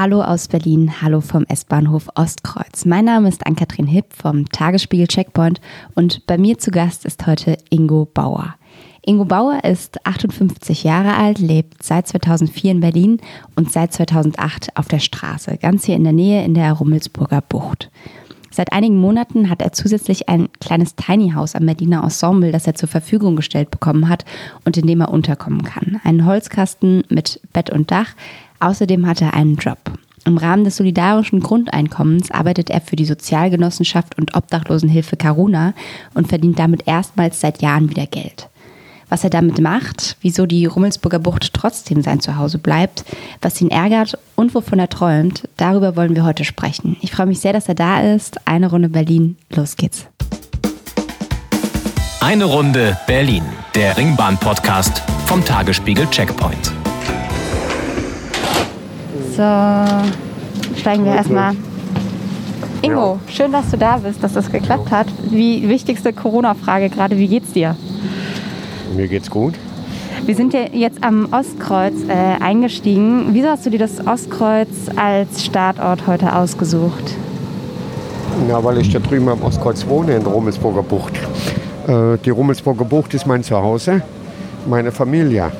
Hallo aus Berlin, hallo vom S-Bahnhof Ostkreuz. Mein Name ist Ann-Kathrin Hipp vom Tagesspiegel Checkpoint und bei mir zu Gast ist heute Ingo Bauer. Ingo Bauer ist 58 Jahre alt, lebt seit 2004 in Berlin und seit 2008 auf der Straße, ganz hier in der Nähe in der Rummelsburger Bucht. Seit einigen Monaten hat er zusätzlich ein kleines Tiny House am Berliner Ensemble, das er zur Verfügung gestellt bekommen hat und in dem er unterkommen kann. Einen Holzkasten mit Bett und Dach. Außerdem hat er einen Job. Im Rahmen des solidarischen Grundeinkommens arbeitet er für die Sozialgenossenschaft und Obdachlosenhilfe Caruna und verdient damit erstmals seit Jahren wieder Geld was er damit macht, wieso die Rummelsburger Bucht trotzdem sein Zuhause bleibt, was ihn ärgert und wovon er träumt, darüber wollen wir heute sprechen. Ich freue mich sehr, dass er da ist. Eine Runde Berlin, los geht's. Eine Runde Berlin, der Ringbahn-Podcast vom Tagesspiegel Checkpoint. So, steigen wir erstmal. Ingo, schön, dass du da bist, dass das geklappt hat. Die wichtigste Corona-Frage gerade, wie geht's dir? Mir geht's gut. Wir sind ja jetzt am Ostkreuz äh, eingestiegen. Wieso hast du dir das Ostkreuz als Startort heute ausgesucht? Ja, weil ich da drüben am Ostkreuz wohne, in der Rummelsburger Bucht. Äh, die Rummelsburger Bucht ist mein Zuhause, meine Familie.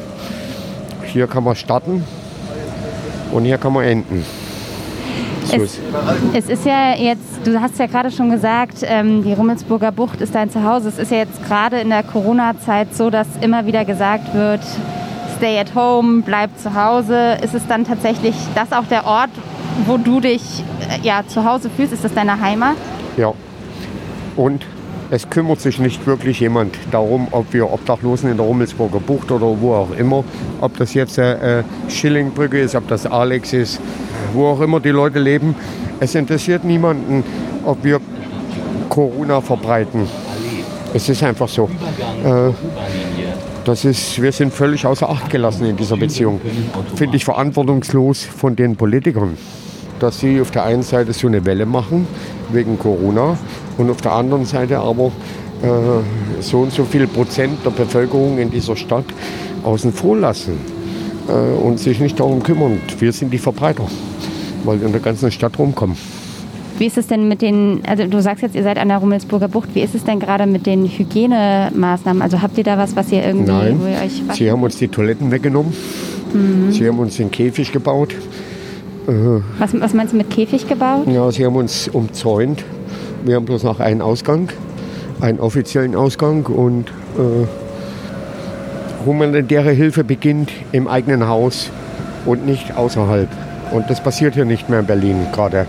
Hier kann man starten und hier kann man enden. Es, es, ist ja jetzt, du hast ja gerade schon gesagt, ähm, die Rummelsburger Bucht ist dein Zuhause. Es ist ja jetzt gerade in der Corona-Zeit so, dass immer wieder gesagt wird, stay at home, bleib zu Hause. Ist es dann tatsächlich das auch der Ort, wo du dich äh, ja, zu Hause fühlst? Ist das deine Heimat? Ja. Und es kümmert sich nicht wirklich jemand darum, ob wir Obdachlosen in der Rummelsburger Bucht oder wo auch immer, ob das jetzt äh, Schillingbrücke ist, ob das Alex ist, wo auch immer die Leute leben. Es interessiert niemanden, ob wir Corona verbreiten. Es ist einfach so. Äh, das ist, wir sind völlig außer Acht gelassen in dieser Beziehung. Finde ich verantwortungslos von den Politikern, dass sie auf der einen Seite so eine Welle machen wegen Corona und auf der anderen Seite aber äh, so und so viel Prozent der Bevölkerung in dieser Stadt außen vor lassen äh, und sich nicht darum kümmern. Wir sind die Verbreiter weil wir in der ganzen Stadt rumkommen. Wie ist es denn mit den, also du sagst jetzt, ihr seid an der Rummelsburger Bucht, wie ist es denn gerade mit den Hygienemaßnahmen? Also habt ihr da was, was ihr irgendwie, Nein, ihr euch... Sie haben uns die Toiletten weggenommen, mhm. sie haben uns den Käfig gebaut. Äh, was, was meinst du mit Käfig gebaut? Ja, sie haben uns umzäunt. Wir haben bloß noch einen Ausgang, einen offiziellen Ausgang und äh, humanitäre Hilfe beginnt im eigenen Haus und nicht außerhalb. Und das passiert hier nicht mehr in Berlin gerade.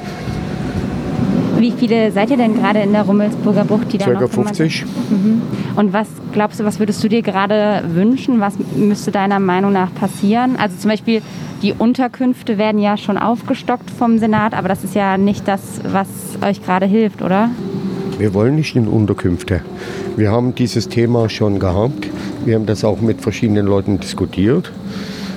Wie viele seid ihr denn gerade in der Rummelsburger Bucht? Die da Circa 50. Mhm. Und was glaubst du, was würdest du dir gerade wünschen? Was müsste deiner Meinung nach passieren? Also zum Beispiel die Unterkünfte werden ja schon aufgestockt vom Senat, aber das ist ja nicht das, was euch gerade hilft, oder? Wir wollen nicht in Unterkünfte. Wir haben dieses Thema schon gehabt. Wir haben das auch mit verschiedenen Leuten diskutiert.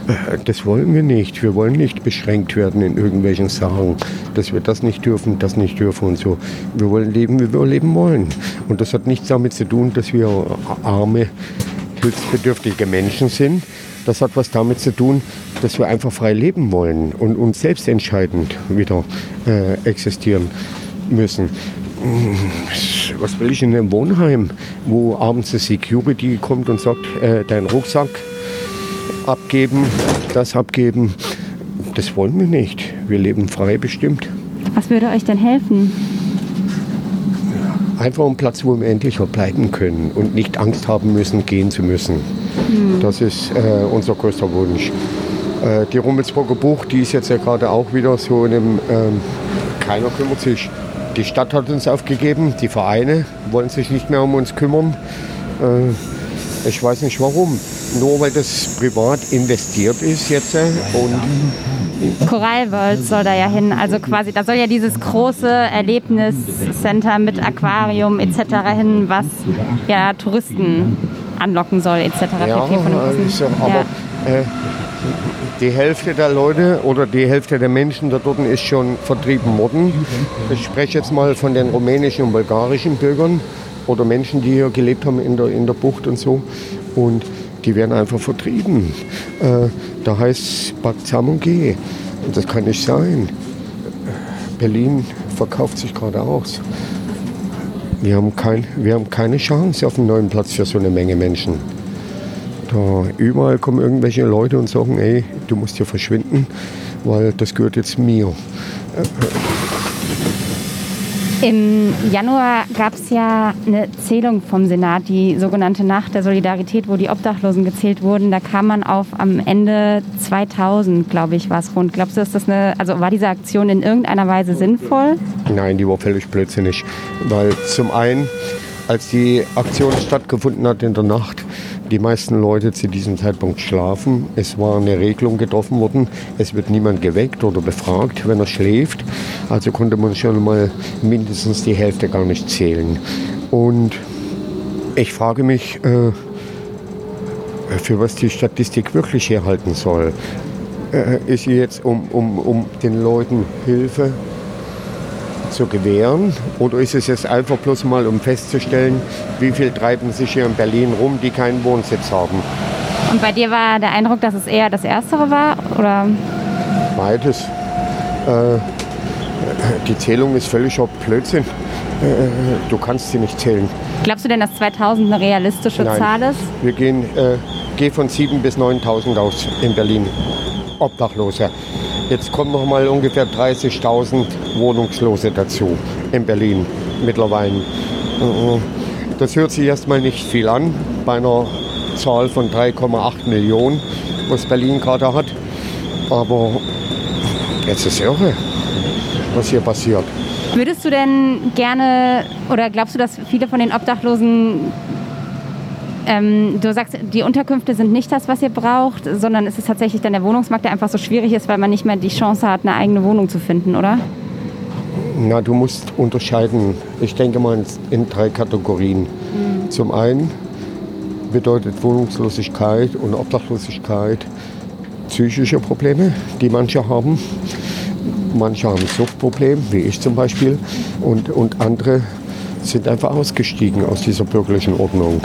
Äh, das wollen wir nicht. Wir wollen nicht beschränkt werden in irgendwelchen Sachen, dass wir das nicht dürfen, das nicht dürfen und so. Wir wollen leben, wie wir leben wollen. Und das hat nichts damit zu tun, dass wir arme, hilfsbedürftige Menschen sind. Das hat was damit zu tun, dass wir einfach frei leben wollen und uns selbstentscheidend wieder äh, existieren müssen. Was will ich in einem Wohnheim, wo abends die Security kommt und sagt, äh, dein Rucksack abgeben, das abgeben. Das wollen wir nicht. Wir leben frei bestimmt. Was würde euch denn helfen? Einfach einen Platz, wo wir endlich verbleiben können und nicht Angst haben müssen, gehen zu müssen. Hm. Das ist äh, unser größter Wunsch. Äh, die Rummelsburger Bucht, die ist jetzt ja gerade auch wieder so in einem, äh, keiner kümmert sich. Die Stadt hat uns aufgegeben, die Vereine wollen sich nicht mehr um uns kümmern. Äh, ich weiß nicht warum nur weil das privat investiert ist jetzt. Äh, und Korallworld soll da ja hin, also quasi, da soll ja dieses große Erlebniscenter mit Aquarium etc. hin, was ja Touristen anlocken soll etc. Ja, also, aber ja. äh, die Hälfte der Leute oder die Hälfte der Menschen da dort ist schon vertrieben worden. Ich spreche jetzt mal von den rumänischen und bulgarischen Bürgern oder Menschen, die hier gelebt haben in der, in der Bucht und so. Und die werden einfach vertrieben. Äh, da heißt geh. Das kann nicht sein. Berlin verkauft sich gerade aus. Wir haben, kein, wir haben keine Chance auf einen neuen Platz für so eine Menge Menschen. Da überall kommen irgendwelche Leute und sagen, ey, du musst hier verschwinden, weil das gehört jetzt mir. Im Januar gab es ja eine Zählung vom Senat, die sogenannte Nacht der Solidarität, wo die Obdachlosen gezählt wurden. Da kam man auf am Ende 2000, glaube ich, war es rund. Glaubst du, ist das eine, also war diese Aktion in irgendeiner Weise sinnvoll? Nein, die war völlig blödsinnig. Weil zum einen, als die Aktion stattgefunden hat in der Nacht, die meisten Leute zu diesem Zeitpunkt schlafen. Es war eine Regelung getroffen worden. Es wird niemand geweckt oder befragt, wenn er schläft. Also konnte man schon mal mindestens die Hälfte gar nicht zählen. Und ich frage mich, äh, für was die Statistik wirklich herhalten soll. Äh, ist sie jetzt, um, um, um den Leuten Hilfe zu gewähren? Oder ist es jetzt einfach bloß mal, um festzustellen, wie viel treiben sich hier in Berlin rum, die keinen Wohnsitz haben? Und bei dir war der Eindruck, dass es eher das Erstere war? Oder? Beides. Äh, die Zählung ist völliger Blödsinn. Äh, du kannst sie nicht zählen. Glaubst du denn, dass 2000 eine realistische Nein. Zahl ist? Wir gehen äh, geh von 7.000 bis 9.000 aus in Berlin. Obdachlose. Jetzt kommen noch mal ungefähr 30.000 Wohnungslose dazu in Berlin mittlerweile. Mhm. Das hört sich erstmal nicht viel an bei einer Zahl von 3,8 Millionen, was Berlin gerade hat. Aber jetzt ist irre, was hier passiert. Würdest du denn gerne oder glaubst du, dass viele von den Obdachlosen, ähm, du sagst, die Unterkünfte sind nicht das, was ihr braucht, sondern es ist tatsächlich dann der Wohnungsmarkt, der einfach so schwierig ist, weil man nicht mehr die Chance hat, eine eigene Wohnung zu finden, oder? Na, du musst unterscheiden. Ich denke mal in drei Kategorien. Zum einen bedeutet Wohnungslosigkeit und Obdachlosigkeit psychische Probleme, die manche haben. Manche haben ein Suchtproblem, wie ich zum Beispiel. Und, und andere sind einfach ausgestiegen aus dieser bürgerlichen Ordnung.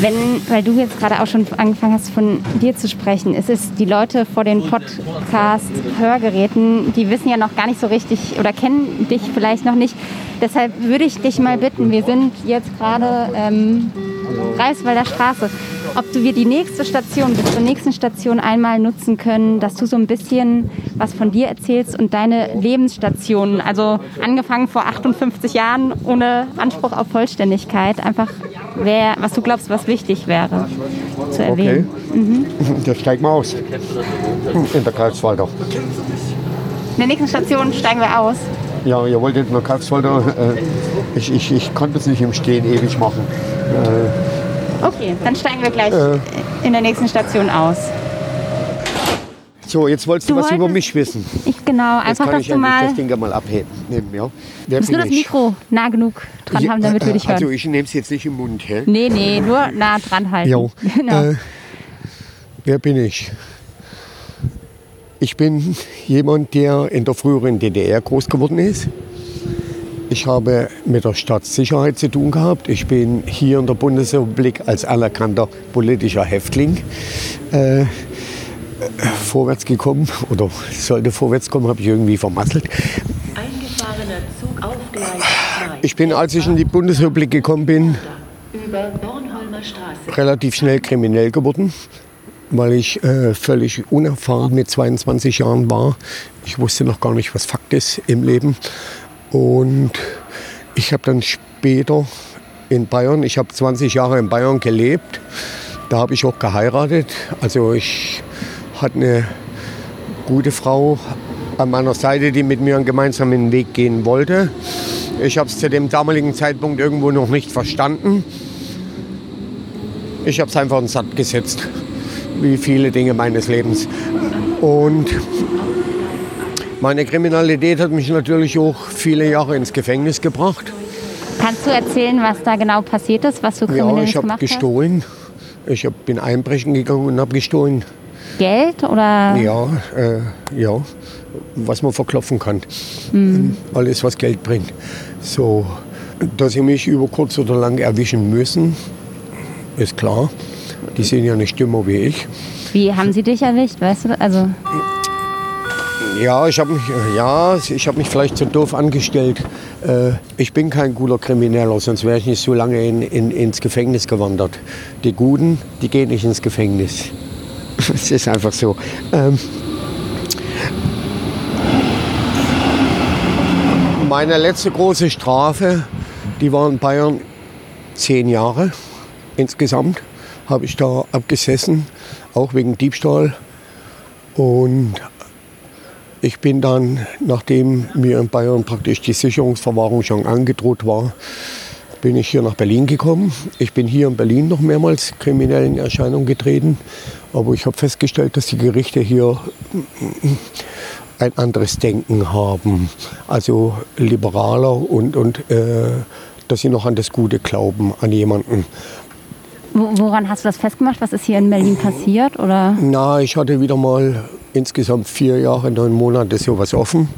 Wenn, weil du jetzt gerade auch schon angefangen hast, von dir zu sprechen, ist es die Leute vor den Podcast-Hörgeräten, die wissen ja noch gar nicht so richtig oder kennen dich vielleicht noch nicht. Deshalb würde ich dich mal bitten, wir sind jetzt gerade ähm, Greifswalder Straße, ob du wir die nächste Station bis zur nächsten Station einmal nutzen können, dass du so ein bisschen was von dir erzählst und deine Lebensstationen, also angefangen vor 58 Jahren ohne Anspruch auf Vollständigkeit, einfach wer, was du glaubst, was wichtig wäre zu Okay, erwähnen. Mhm. da steigt mal aus. In der Karlswalder. In der nächsten Station steigen wir aus. Ja, ihr wolltet in der Karlswalder. Äh, ich, ich, ich konnte es nicht im Stehen ewig machen. Okay, dann steigen wir gleich Äh. in der nächsten Station aus. So, jetzt wolltest du, Du was über mich wissen. Ich genau, Jetzt einfach, kann dass ich du mal. das Ding ja mal abheben. Nehmen, ja. Wer Du musst nur das? Mikro nah genug dran haben, damit wir dich hören. Also ich nehme es jetzt nicht im Mund. Hä? Nee, nee, nur nah dran halten. Jo. Genau. Äh, wer bin ich? Ich bin jemand, der in der früheren DDR groß geworden ist. Ich habe mit der Staatssicherheit zu tun gehabt. Ich bin hier in der Bundesrepublik als anerkannter politischer Häftling äh, vorwärts gekommen oder sollte vorwärts kommen, habe ich irgendwie vermasselt. Eingefahrener Zug auf Gleis 2. Ich bin, als ich in die Bundesrepublik gekommen bin, relativ schnell kriminell geworden, weil ich äh, völlig unerfahren mit 22 Jahren war. Ich wusste noch gar nicht, was Fakt ist im Leben. Und ich habe dann später in Bayern, ich habe 20 Jahre in Bayern gelebt, da habe ich auch geheiratet. Also ich hatte eine gute Frau an meiner Seite, die mit mir einen gemeinsamen Weg gehen wollte. Ich habe es zu dem damaligen Zeitpunkt irgendwo noch nicht verstanden. Ich habe es einfach in den Sand gesetzt, wie viele Dinge meines Lebens. Und meine Kriminalität hat mich natürlich auch viele Jahre ins Gefängnis gebracht. Kannst du erzählen, was da genau passiert ist, was du Ja, kriminelles ich habe gemacht gestohlen. Ich hab, bin einbrechen gegangen und habe gestohlen. Geld oder? Ja, äh, ja, was man verklopfen kann. Mhm. Alles, was Geld bringt. So, dass sie mich über kurz oder lang erwischen müssen, ist klar. Die sind ja nicht dümmer wie ich. Wie haben sie dich erwischt, weißt du? Also, Ja, ich habe mich, ja, ich hab mich vielleicht zu doof angestellt. Äh, ich bin kein guter Krimineller, sonst wäre ich nicht so lange in, in, ins Gefängnis gewandert. Die Guten, die gehen nicht ins Gefängnis. Es ist einfach so. Ähm, meine letzte große Strafe, die war in Bayern zehn Jahre insgesamt, habe ich da abgesessen, auch wegen Diebstahl. Und ich bin dann, nachdem mir in Bayern praktisch die Sicherungsverwahrung schon angedroht war, bin ich hier nach Berlin gekommen. Ich bin hier in Berlin noch mehrmals kriminell in Erscheinung getreten, aber ich habe festgestellt, dass die Gerichte hier ein anderes Denken haben, also liberaler und, und äh, dass sie noch an das Gute glauben, an jemanden. Wo- woran hast du das festgemacht? Was ist hier in Berlin passiert? Oder? Na, ich hatte wieder mal insgesamt vier Jahre, neun Monate sowas offen.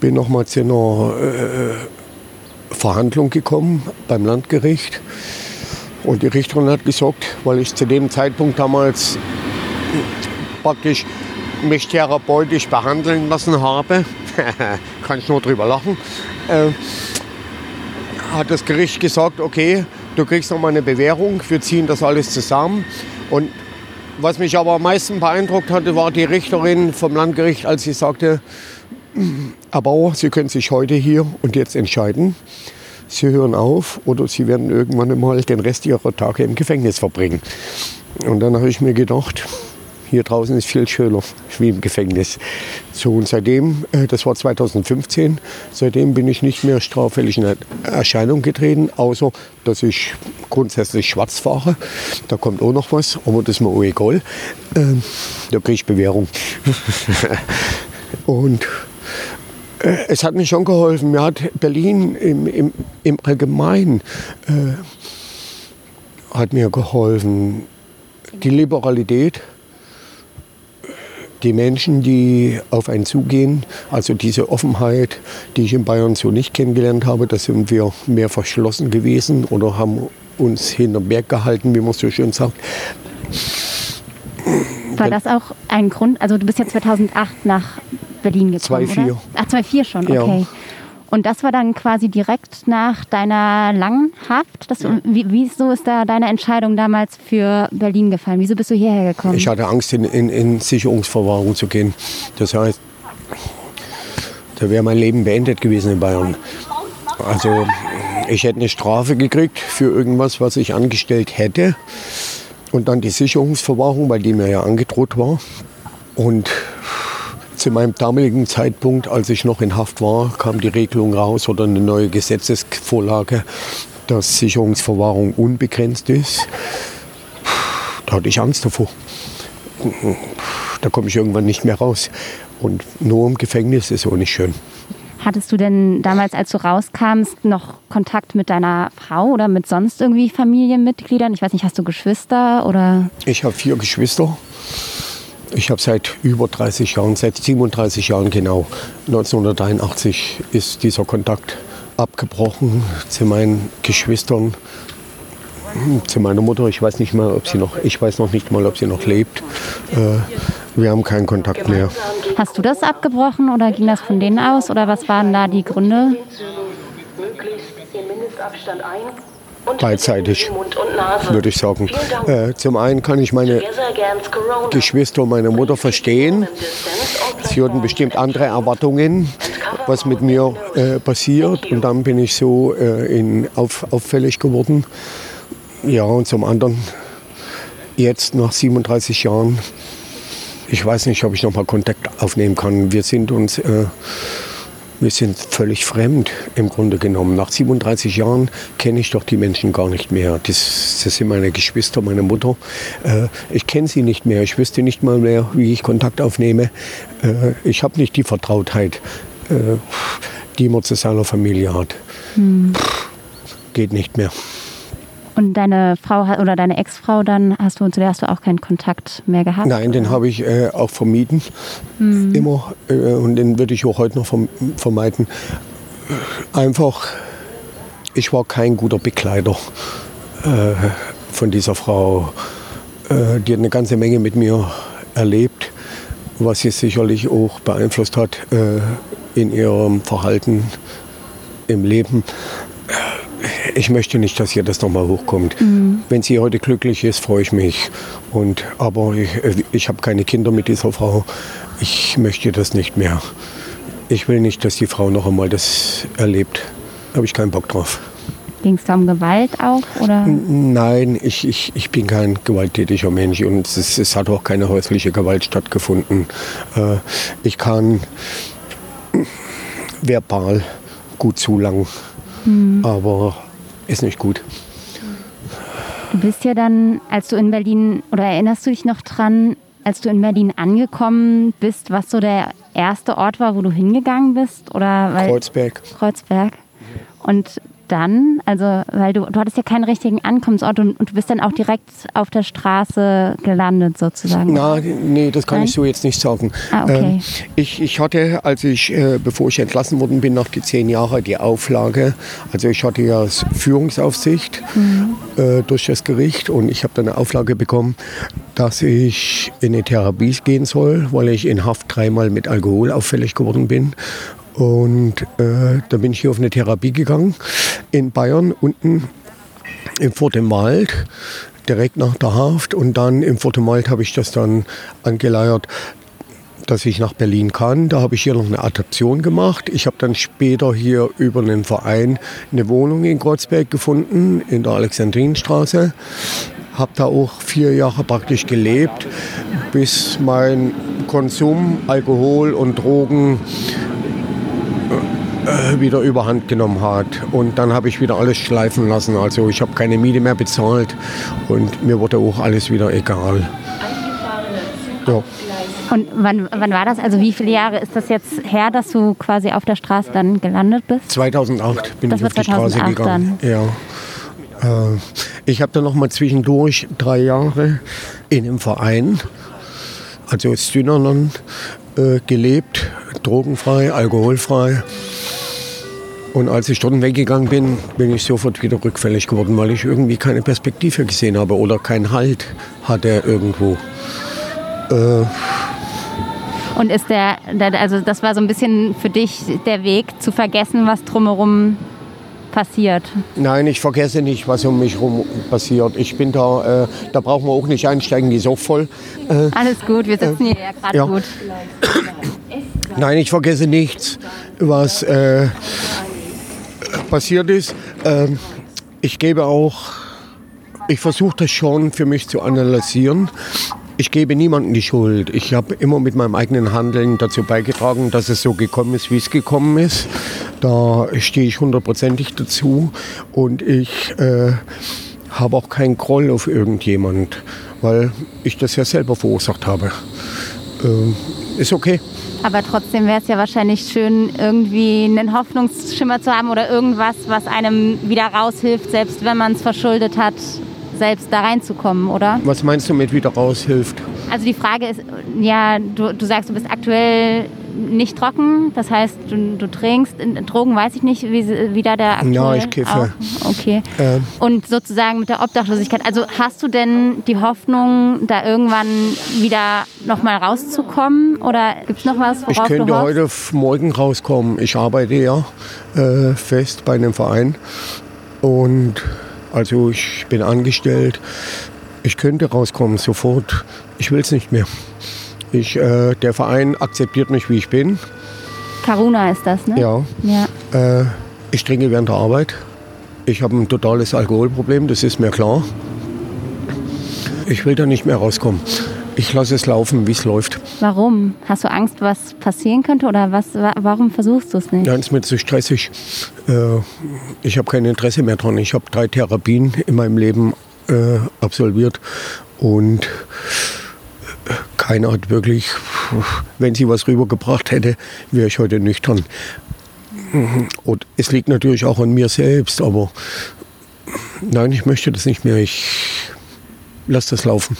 Bin noch mal zu einer äh, Verhandlung gekommen beim Landgericht. Und die Richterin hat gesagt, weil ich zu dem Zeitpunkt damals praktisch mich therapeutisch behandeln lassen habe, kann ich nur drüber lachen, äh, hat das Gericht gesagt, okay, du kriegst noch mal eine Bewährung, wir ziehen das alles zusammen. Und was mich aber am meisten beeindruckt hatte, war die Richterin vom Landgericht, als sie sagte, Herr Bauer, Sie können sich heute hier und jetzt entscheiden. Sie hören auf oder Sie werden irgendwann einmal den Rest Ihrer Tage im Gefängnis verbringen. Und dann habe ich mir gedacht, hier draußen ist viel schöner wie im Gefängnis. So und seitdem, äh, das war 2015, seitdem bin ich nicht mehr straffällig in Erscheinung getreten, außer dass ich grundsätzlich schwarz fahre. Da kommt auch noch was, aber das ist mir egal. Ähm, Da kriege ich Bewährung. und äh, es hat mir schon geholfen. Mir hat Berlin im, im, im Allgemeinen äh, hat mir geholfen. Die Liberalität, die Menschen, die auf einen zugehen, also diese Offenheit, die ich in Bayern so nicht kennengelernt habe, da sind wir mehr verschlossen gewesen oder haben uns hinterm Berg gehalten, wie man so schön sagt. War das auch ein Grund? Also du bist ja 2008 nach Berlin gekommen, 2004. oder? Ach, 2004 schon, Ja. Und das war dann quasi direkt nach deiner langen Haft? Das, wie, wieso ist da deine Entscheidung damals für Berlin gefallen? Wieso bist du hierher gekommen? Ich hatte Angst, in, in, in Sicherungsverwahrung zu gehen. Das heißt, da wäre mein Leben beendet gewesen in Bayern. Also ich hätte eine Strafe gekriegt für irgendwas, was ich angestellt hätte. Und dann die Sicherungsverwahrung, weil die mir ja angedroht war. Und zu meinem damaligen Zeitpunkt, als ich noch in Haft war, kam die Regelung raus oder eine neue Gesetzesvorlage, dass Sicherungsverwahrung unbegrenzt ist. Da hatte ich Angst davor. Da komme ich irgendwann nicht mehr raus. Und nur im Gefängnis ist auch nicht schön. Hattest du denn damals, als du rauskamst, noch Kontakt mit deiner Frau oder mit sonst irgendwie Familienmitgliedern? Ich weiß nicht, hast du Geschwister oder? Ich habe vier Geschwister. Ich habe seit über 30 Jahren, seit 37 Jahren genau, 1983 ist dieser Kontakt abgebrochen zu meinen Geschwistern, zu meiner Mutter. Ich weiß nicht mal, ob sie noch, ich weiß noch nicht mal, ob sie noch lebt. Äh, wir haben keinen Kontakt mehr. Hast du das abgebrochen oder ging das von denen aus? Oder was waren da die Gründe? Möglichst in Mindestabstand ein. Beidseitig, würde ich sagen. Äh, zum einen kann ich meine. Geschwister und meine Mutter verstehen. Sie hatten bestimmt andere Erwartungen, was mit mir äh, passiert. Und dann bin ich so äh, in, auf, auffällig geworden. Ja, und zum anderen, jetzt nach 37 Jahren, ich weiß nicht, ob ich noch mal Kontakt aufnehmen kann. Wir sind uns, äh, wir sind völlig fremd im Grunde genommen. Nach 37 Jahren kenne ich doch die Menschen gar nicht mehr. Das, das sind meine Geschwister, meine Mutter. Äh, ich kenne sie nicht mehr. Ich wüsste nicht mal mehr, wie ich Kontakt aufnehme. Äh, ich habe nicht die Vertrautheit, äh, die man zu seiner Familie hat. Geht nicht mehr. Und deine Frau oder deine Ex-Frau dann, hast du, zu der hast du auch keinen Kontakt mehr gehabt? Nein, den habe ich äh, auch vermieden. Immer. Äh, und den würde ich auch heute noch verm vermeiden. Einfach, ich war kein guter Begleiter äh, von dieser Frau. Äh, die hat eine ganze Menge mit mir erlebt, was sie sicherlich auch beeinflusst hat äh, in ihrem Verhalten im Leben. Ich möchte nicht, dass hier das nochmal hochkommt. Mhm. Wenn sie heute glücklich ist, freue ich mich. Und, aber ich, ich habe keine Kinder mit dieser Frau. Ich möchte das nicht mehr. Ich will nicht, dass die Frau noch einmal das erlebt. Habe ich keinen Bock drauf. Ging es da um Gewalt auch? Oder? Nein, ich, ich, ich bin kein gewalttätiger Mensch und es, es hat auch keine häusliche Gewalt stattgefunden. Äh, ich kann verbal gut zulangen, mhm. aber ist nicht gut. Du bist ja dann, als du in Berlin, oder erinnerst du dich noch dran, als du in Berlin angekommen bist, was so der erste Ort war, wo du hingegangen bist? Oder Kreuzberg. Kreuzberg. Und dann? Also, weil du, du hattest ja keinen richtigen Ankommensort und, und, du bist dann auch direkt auf der Straße gelandet sozusagen. Na, nee, das kann Nein? ich so jetzt nicht sagen. Ah, okay. Ähm, ich, ich hatte, als ich, äh, bevor ich entlassen worden bin, nach die zehn Jahre die Auflage, also ich hatte ja Führungsaufsicht mhm. äh, durch das Gericht und ich habe dann eine Auflage bekommen, dass ich in eine Therapie gehen soll, weil ich in Haft dreimal mit Alkohol auffällig geworden bin. Und äh, da bin ich hier auf eine Therapie gegangen in Bayern, unten im Fort im Wald, direkt nach der Haft. Und dann im Fort im Wald habe ich das dann angeleiert, dass ich nach Berlin kann. Da habe ich hier noch eine Adaption gemacht. Ich habe dann später hier über einen Verein eine Wohnung in Kreuzberg gefunden, in der Alexandrinstraße. Habe da auch vier Jahre praktisch gelebt, bis mein Konsum, Alkohol und Drogen äh, wieder überhand genommen hat. Und dann habe ich wieder alles schleifen lassen. Also ich habe keine Miete mehr bezahlt und mir wurde auch alles wieder egal. Ja. Und wann, wann war das? Also wie viele Jahre ist das jetzt her, dass du quasi auf der Straße dann gelandet bist? 2008 bin das ich auf die Straße gegangen. Dann. Ja. Äh, ich habe dann noch mal zwischendurch drei Jahre in einem Verein, also Synanon, äh, gelebt, drogenfrei, alkoholfrei. Und als ich dort weggegangen bin, bin ich sofort wieder rückfällig geworden, weil ich irgendwie keine Perspektive gesehen habe oder keinen Halt hatte irgendwo. Äh und ist der, also das war so ein bisschen für dich der Weg zu vergessen, was drumherum passiert? Nein, ich vergesse nicht, was um mich herum passiert. Ich bin da, äh, da brauchen wir auch nicht einsteigen, die ist auch voll. Äh, Alles gut, wir sitzen äh, hier ja gerade ja. gut. Nein, ich vergesse nichts, was äh, passiert ist. Ähm, ich gebe auch, ich versuche das schon für mich zu analysieren. Ich gebe niemandem die Schuld. Ich habe immer mit meinem eigenen Handeln dazu beigetragen, dass es so gekommen ist, wie es gekommen ist. Da stehe ich hundertprozentig dazu und ich äh, habe auch keinen Groll auf irgendjemand, weil ich das ja selber verursacht habe. Äh, ist okay. Aber trotzdem wäre es ja wahrscheinlich schön, irgendwie einen Hoffnungsschimmer zu haben oder irgendwas, was einem wieder raushilft, selbst wenn man es verschuldet hat, selbst da reinzukommen, oder? Was meinst du mit wieder raushilft? Also die Frage ist, ja, du, du sagst, du bist aktuell nicht trocken, das heißt, du, du trinkst. Drogen weiß ich nicht, wie, wie da der aktuell... Ja, ich kiffe. Auch, okay. Ähm. Und sozusagen mit der Obdachlosigkeit, also hast du denn die Hoffnung, da irgendwann wieder nochmal rauszukommen? Oder gibt es noch was, worauf Ich könnte heute morgen rauskommen. Ich arbeite ja äh, fest bei einem Verein und also ich bin angestellt. Ich könnte rauskommen sofort. Ich will es nicht mehr. Ich, äh, der Verein akzeptiert mich, wie ich bin. Karuna ist das, ne? Ja. ja. Äh, ich trinke während der Arbeit. Ich habe ein totales Alkoholproblem, das ist mir klar. Ich will da nicht mehr rauskommen. Ich lasse es laufen, wie es läuft. Warum? Hast du Angst, was passieren könnte oder was, warum versuchst du es nicht? Ja, es ist mir zu stressig. Äh, ich habe kein Interesse mehr dran. Ich habe drei Therapien in meinem Leben äh, absolviert und keiner hat wirklich, wenn sie was rübergebracht hätte, wäre ich heute nüchtern. Und es liegt natürlich auch an mir selbst, aber nein, ich möchte das nicht mehr. Ich lasse das laufen.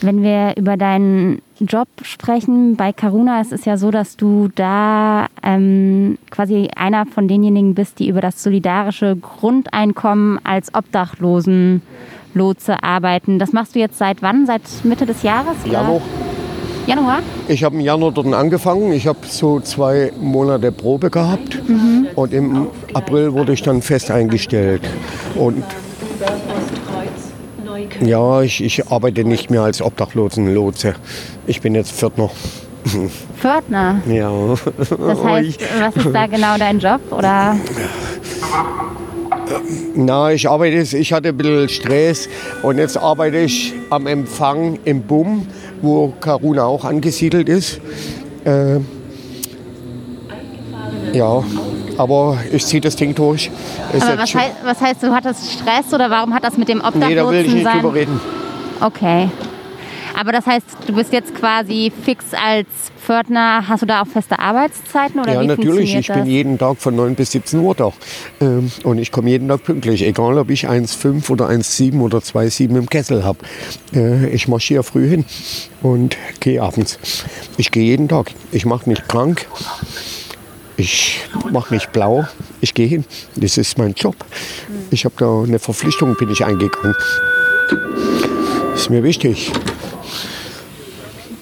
Wenn wir über deinen Job sprechen, bei Karuna ist es ja so, dass du da ähm, quasi einer von denjenigen bist, die über das solidarische Grundeinkommen als Obdachlosen Lotse arbeiten. Das machst du jetzt seit wann? Seit Mitte des Jahres? oder? Januar. Januar? Ich habe im Januar dort angefangen. Ich habe so zwei Monate Probe gehabt. Und im April wurde ich dann fest eingestellt. Und ja, ich, ich arbeite nicht mehr als Obdachlosenlotse. Ich bin jetzt Pförtner. Pförtner. Ja. Das heißt, was ist da genau dein Job? Oder Na, ich arbeite, ich hatte ein bisschen Stress und jetzt arbeite ich am Empfang im BUM, wo Karuna auch angesiedelt ist. Äh, ja, aber ich ziehe das Ding durch. Ist aber was, hei was heißt, du hattest Stress oder warum hat das mit dem nee, da will ich Obdachlosen nicht sein? drüber reden. Okay. Aber das heißt, du bist jetzt quasi fix als Pförtner. Hast du da auch feste Arbeitszeiten oder Ja, wie natürlich. Ich das? bin jeden Tag von 9 bis 17 Uhr da. Ähm, und ich komme jeden Tag pünktlich. Egal, ob ich 1,5 oder 1,7 oder 2,7 im Kessel habe. Äh, ich marschiere früh hin und gehe abends. Ich gehe jeden Tag. Ich mache nicht krank. Ich mache nicht blau. Ich gehe hin. Das ist mein Job. Ich habe da eine Verpflichtung, bin ich eingegangen. Ist mir wichtig.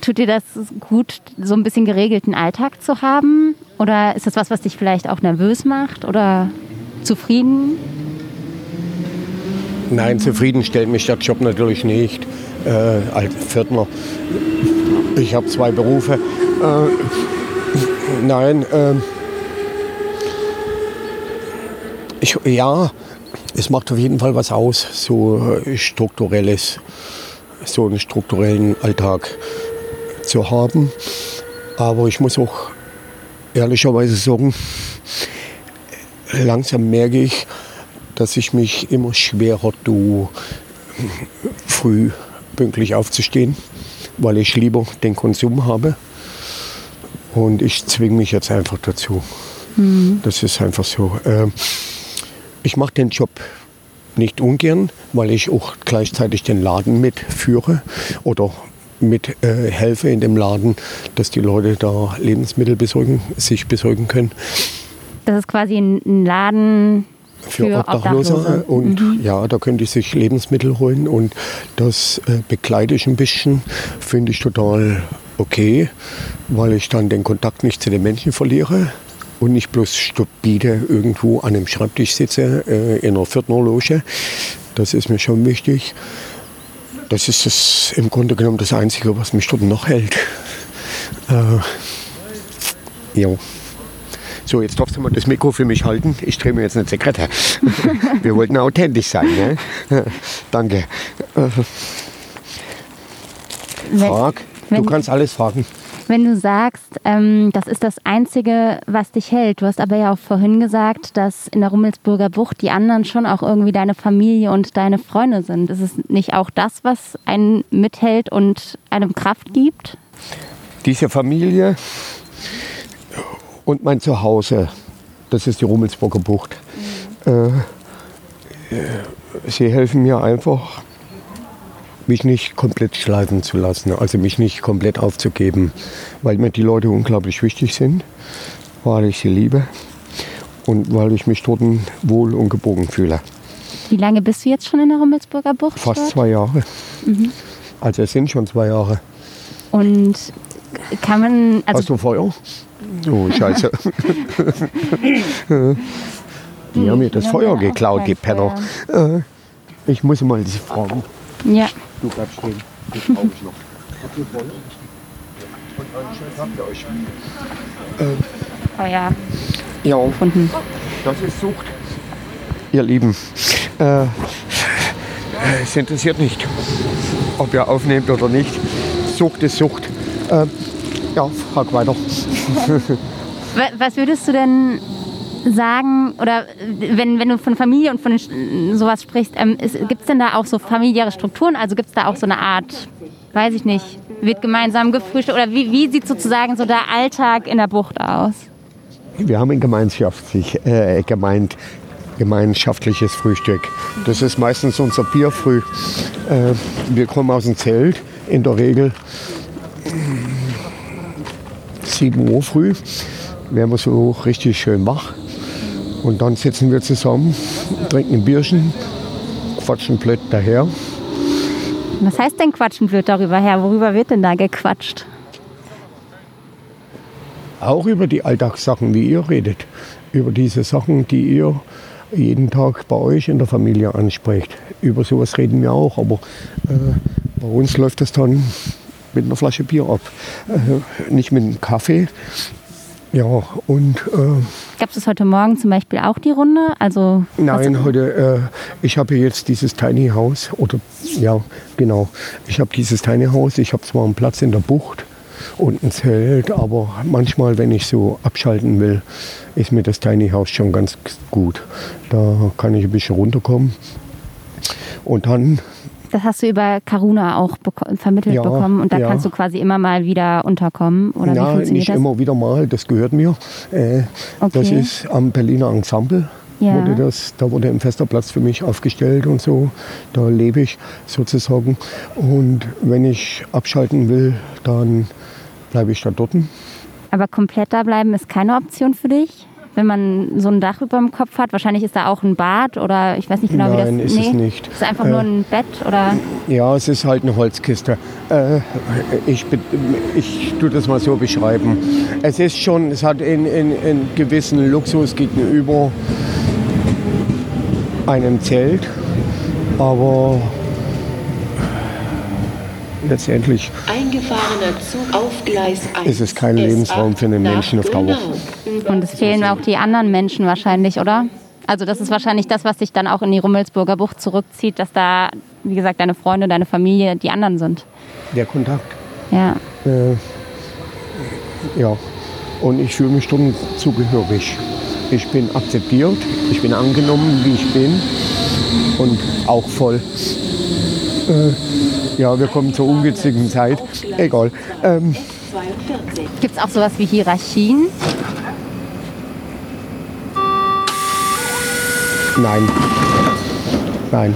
Tut dir das gut, so ein bisschen geregelten Alltag zu haben? Oder ist das was, was dich vielleicht auch nervös macht oder zufrieden? Nein, zufrieden stellt mich der Job natürlich nicht äh, als Pförtner. Ich habe zwei Berufe. Äh, nein, ähm, ich, ja, es macht auf jeden Fall was aus, so äh, strukturelles, so einen strukturellen Alltag zu haben. Aber ich muss auch ehrlicherweise sagen, langsam merke ich, dass ich mich immer schwerer tue, früh pünktlich aufzustehen, weil ich lieber den Konsum habe. Und ich zwinge mich jetzt einfach dazu. Das ist einfach so. Ähm, ich mache den Job nicht ungern, weil ich auch gleichzeitig den Laden mitführe oder mit äh, helfe in dem Laden, dass die Leute da Lebensmittel besorgen, sich besorgen können Das ist quasi ein Laden für, für, Obdachlose. Obdachlose. Und ja, da können die sich Lebensmittel holen und das äh, begleite ich ein bisschen. Finde ich total okay, weil ich dann den Kontakt nicht zu den Menschen verliere und nicht bloß stupide irgendwo an einem Schreibtisch sitze äh, in einer Viertnerloge. Das ist mir schon wichtig. Das ist das, im Grunde genommen das Einzige, was mich dort noch hält. Äh, ja. So, jetzt darfst du mal das Mikro für mich halten. Ich drehe mir jetzt eine Zigarette. Wir wollten authentisch sein, ne? Danke. Äh, Frag. Du kannst alles fragen. Wenn du sagst, ähm, das ist das Einzige, was dich hält. Du hast aber ja auch vorhin gesagt, dass in der Rummelsburger Bucht die anderen schon auch irgendwie deine Familie und deine Freunde sind. Ist es nicht auch das, was einen mithält und einem Kraft gibt? Diese Familie und mein Zuhause, das ist die Rummelsburger Bucht. Äh, äh, sie helfen mir einfach, mich nicht komplett schleifen zu lassen, also mich nicht komplett aufzugeben, weil mir die Leute unglaublich wichtig sind, weil ich sie liebe und weil ich mich dort wohl und geborgen fühle. Wie lange bist du jetzt schon in der Rummelsburger Bucht? Fast zwei Jahre. Also es sind schon zwei Jahre. Und kann man, also Hast du Feuer? Oh, scheiße. die haben mir das Feuer geklaut, die Penner. Äh, Ich muss mal sie fragen. ja, Du bleibst stehen. Das brauche ich noch. Habt ihr Feuer? Und anscheinend habt ihr euch. Feuer Ja, gefunden. das ist Sucht. Ihr Lieben, äh, es interessiert nicht, ob ihr aufnehmt oder nicht. Sucht ist Sucht. Äh, ja, frag weiter. Wa- Was würdest du denn sagen, oder wenn, wenn du von Familie und von sowas sprichst, ähm, gibt es denn da auch so familiäre Strukturen? Also gibt es da auch so eine Art, weiß ich nicht, wird gemeinsam gefrühstückt oder wie, wie sieht sozusagen so der Alltag in der Bucht aus? Wir haben ein gemeinschaftlich, äh, gemeint, gemeinschaftliches Frühstück. Das ist meistens unser Bierfrüh. Äh, wir kommen aus dem Zelt, in der Regel 7 Uhr früh. Werden wir so richtig schön wach. Und dann sitzen wir zusammen, trinken ein Bierchen, quatschen blöd daher. Was heißt denn quatschen blöd darüber her? Worüber wird denn da gequatscht? Auch über die Alltagssachen, wie ihr redet. Über diese Sachen, die ihr jeden Tag bei euch in der Familie ansprecht. Über sowas reden wir auch, aber äh, bei uns läuft das dann mit einer Flasche Bier ab. Äh, nicht mit einem Kaffee. Ja, und äh, Gab es heute Morgen zum Beispiel auch die Runde? Also Nein, heute, äh, ich habe jetzt dieses Tiny House, oder ja, genau. Ich habe dieses Tiny House, ich habe zwar einen Platz in der Bucht und ein Zelt, aber manchmal, wenn ich so abschalten will, ist mir das Tiny House schon ganz gut. Da kann ich ein bisschen runterkommen. Und dann, Das hast du über Karuna auch beko- vermittelt Ja, bekommen und da ja. kannst du quasi immer mal wieder unterkommen oder ja, nicht das? immer wieder mal, das gehört mir. Äh, Das Okay. ist am Berliner Ensemble. Ja. Wurde das, da wurde ein fester Platz für mich aufgestellt und so. Da lebe ich sozusagen. Und wenn ich abschalten will, dann bleibe ich da dort. Aber komplett da bleiben ist keine Option für dich? Wenn man so ein Dach über dem Kopf hat, wahrscheinlich ist da auch ein Bad oder ich weiß nicht genau, Nein, wie das ist es nicht. Ist einfach Äh, nur ein Bett oder Ja, es ist halt eine Holzkiste. Äh, ich, ich tue das mal so beschreiben. Es ist schon, es hat einen in, in gewissen Luxus gegenüber einem Zelt, aber letztendlich Eingefahrener Zug auf Gleis 1. ist es kein Lebensraum für einen Menschen auf Dauer. Und es fehlen auch die anderen Menschen wahrscheinlich, oder? Also das ist wahrscheinlich das, was dich dann auch in die Rummelsburger Bucht zurückzieht, dass da, wie gesagt, deine Freunde, deine Familie, die anderen sind. Der Kontakt. Ja. Äh, ja, und ich fühle mich dann zugehörig. Ich bin akzeptiert, ich bin angenommen, wie ich bin und auch voll. Äh, ja, wir kommen zur ungünstigen Zeit. Egal. Ähm, 42. Gibt es auch sowas wie Hierarchien? nein. Nein,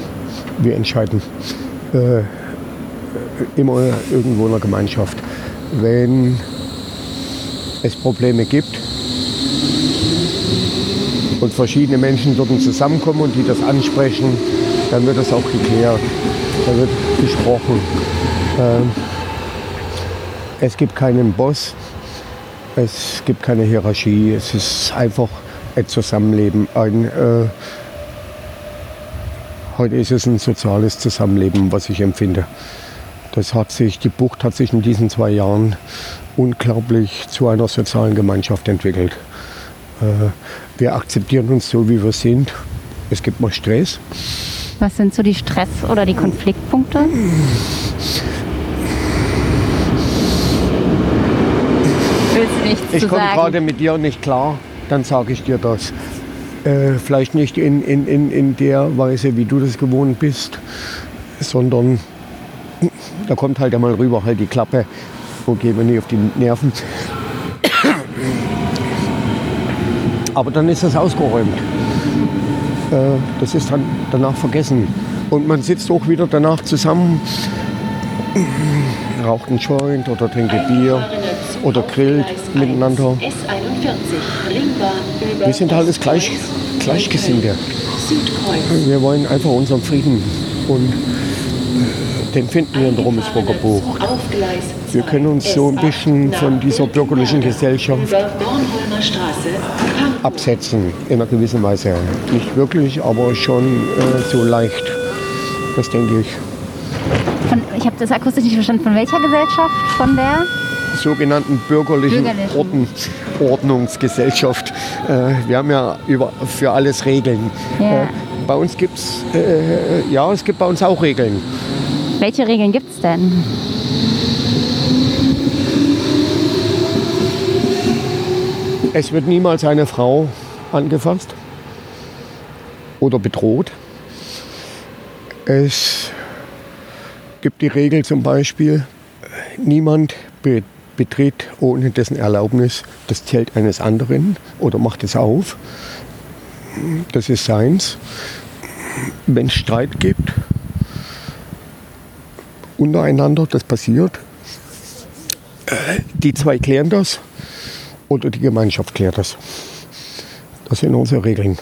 wir entscheiden äh, immer irgendwo in der Gemeinschaft. Wenn es Probleme gibt und verschiedene Menschen dort zusammenkommen und die das ansprechen, dann wird das auch geklärt. Da wird gesprochen. Ähm, es gibt keinen Boss, es gibt keine Hierarchie, es ist einfach ein Zusammenleben. Ein, äh, heute ist es ein soziales Zusammenleben, was ich empfinde. Das hat sich, die Bucht hat sich in diesen zwei Jahren unglaublich zu einer sozialen Gemeinschaft entwickelt. Äh, wir akzeptieren uns so, wie wir sind. Es gibt mal Stress. Was sind so die Stress- oder die Konfliktpunkte? Willst du nichts Ich zu komme sagen? gerade mit dir nicht klar, dann sage ich dir das. Äh, vielleicht nicht in, in, in, in der Weise, wie du das gewohnt bist, sondern da kommt halt einmal rüber, halt die Klappe, wo gehen wir nicht auf die Nerven. Aber dann ist das ausgeräumt. Äh, das ist dann danach vergessen. Und man sitzt auch wieder danach zusammen, raucht einen Joint oder trinkt Bier oder grillt miteinander. S41, Ringbahn über Wir sind alles gleich, Gleichgesinnte. Wir wollen einfach unseren Frieden und den finden wir in der Rummelsburger Bucht. Auf Gleis Wir können uns so ein S8 bisschen von dieser bürgerlichen. Gesellschaft absetzen, in einer gewissen Weise. Nicht wirklich, aber schon äh, so leicht. Das denke ich. Von, ich habe das akustisch nicht verstanden. Von welcher Gesellschaft? Von der? sogenannten bürgerlichen, Bürgerlichen. Orden, Ordnungsgesellschaft. Äh, wir haben ja über, für alles Regeln. Ja. Äh, bei uns gibt es, äh, ja, es gibt bei uns auch Regeln. Welche Regeln gibt es denn? Es wird niemals eine Frau angefasst oder bedroht. Es gibt die Regel zum Beispiel, niemand be betritt ohne dessen Erlaubnis das Zelt eines anderen oder macht es auf. Das ist seins. Wenn es Streit gibt untereinander, das passiert, die zwei klären das oder die Gemeinschaft klärt das. Das sind unsere Regeln.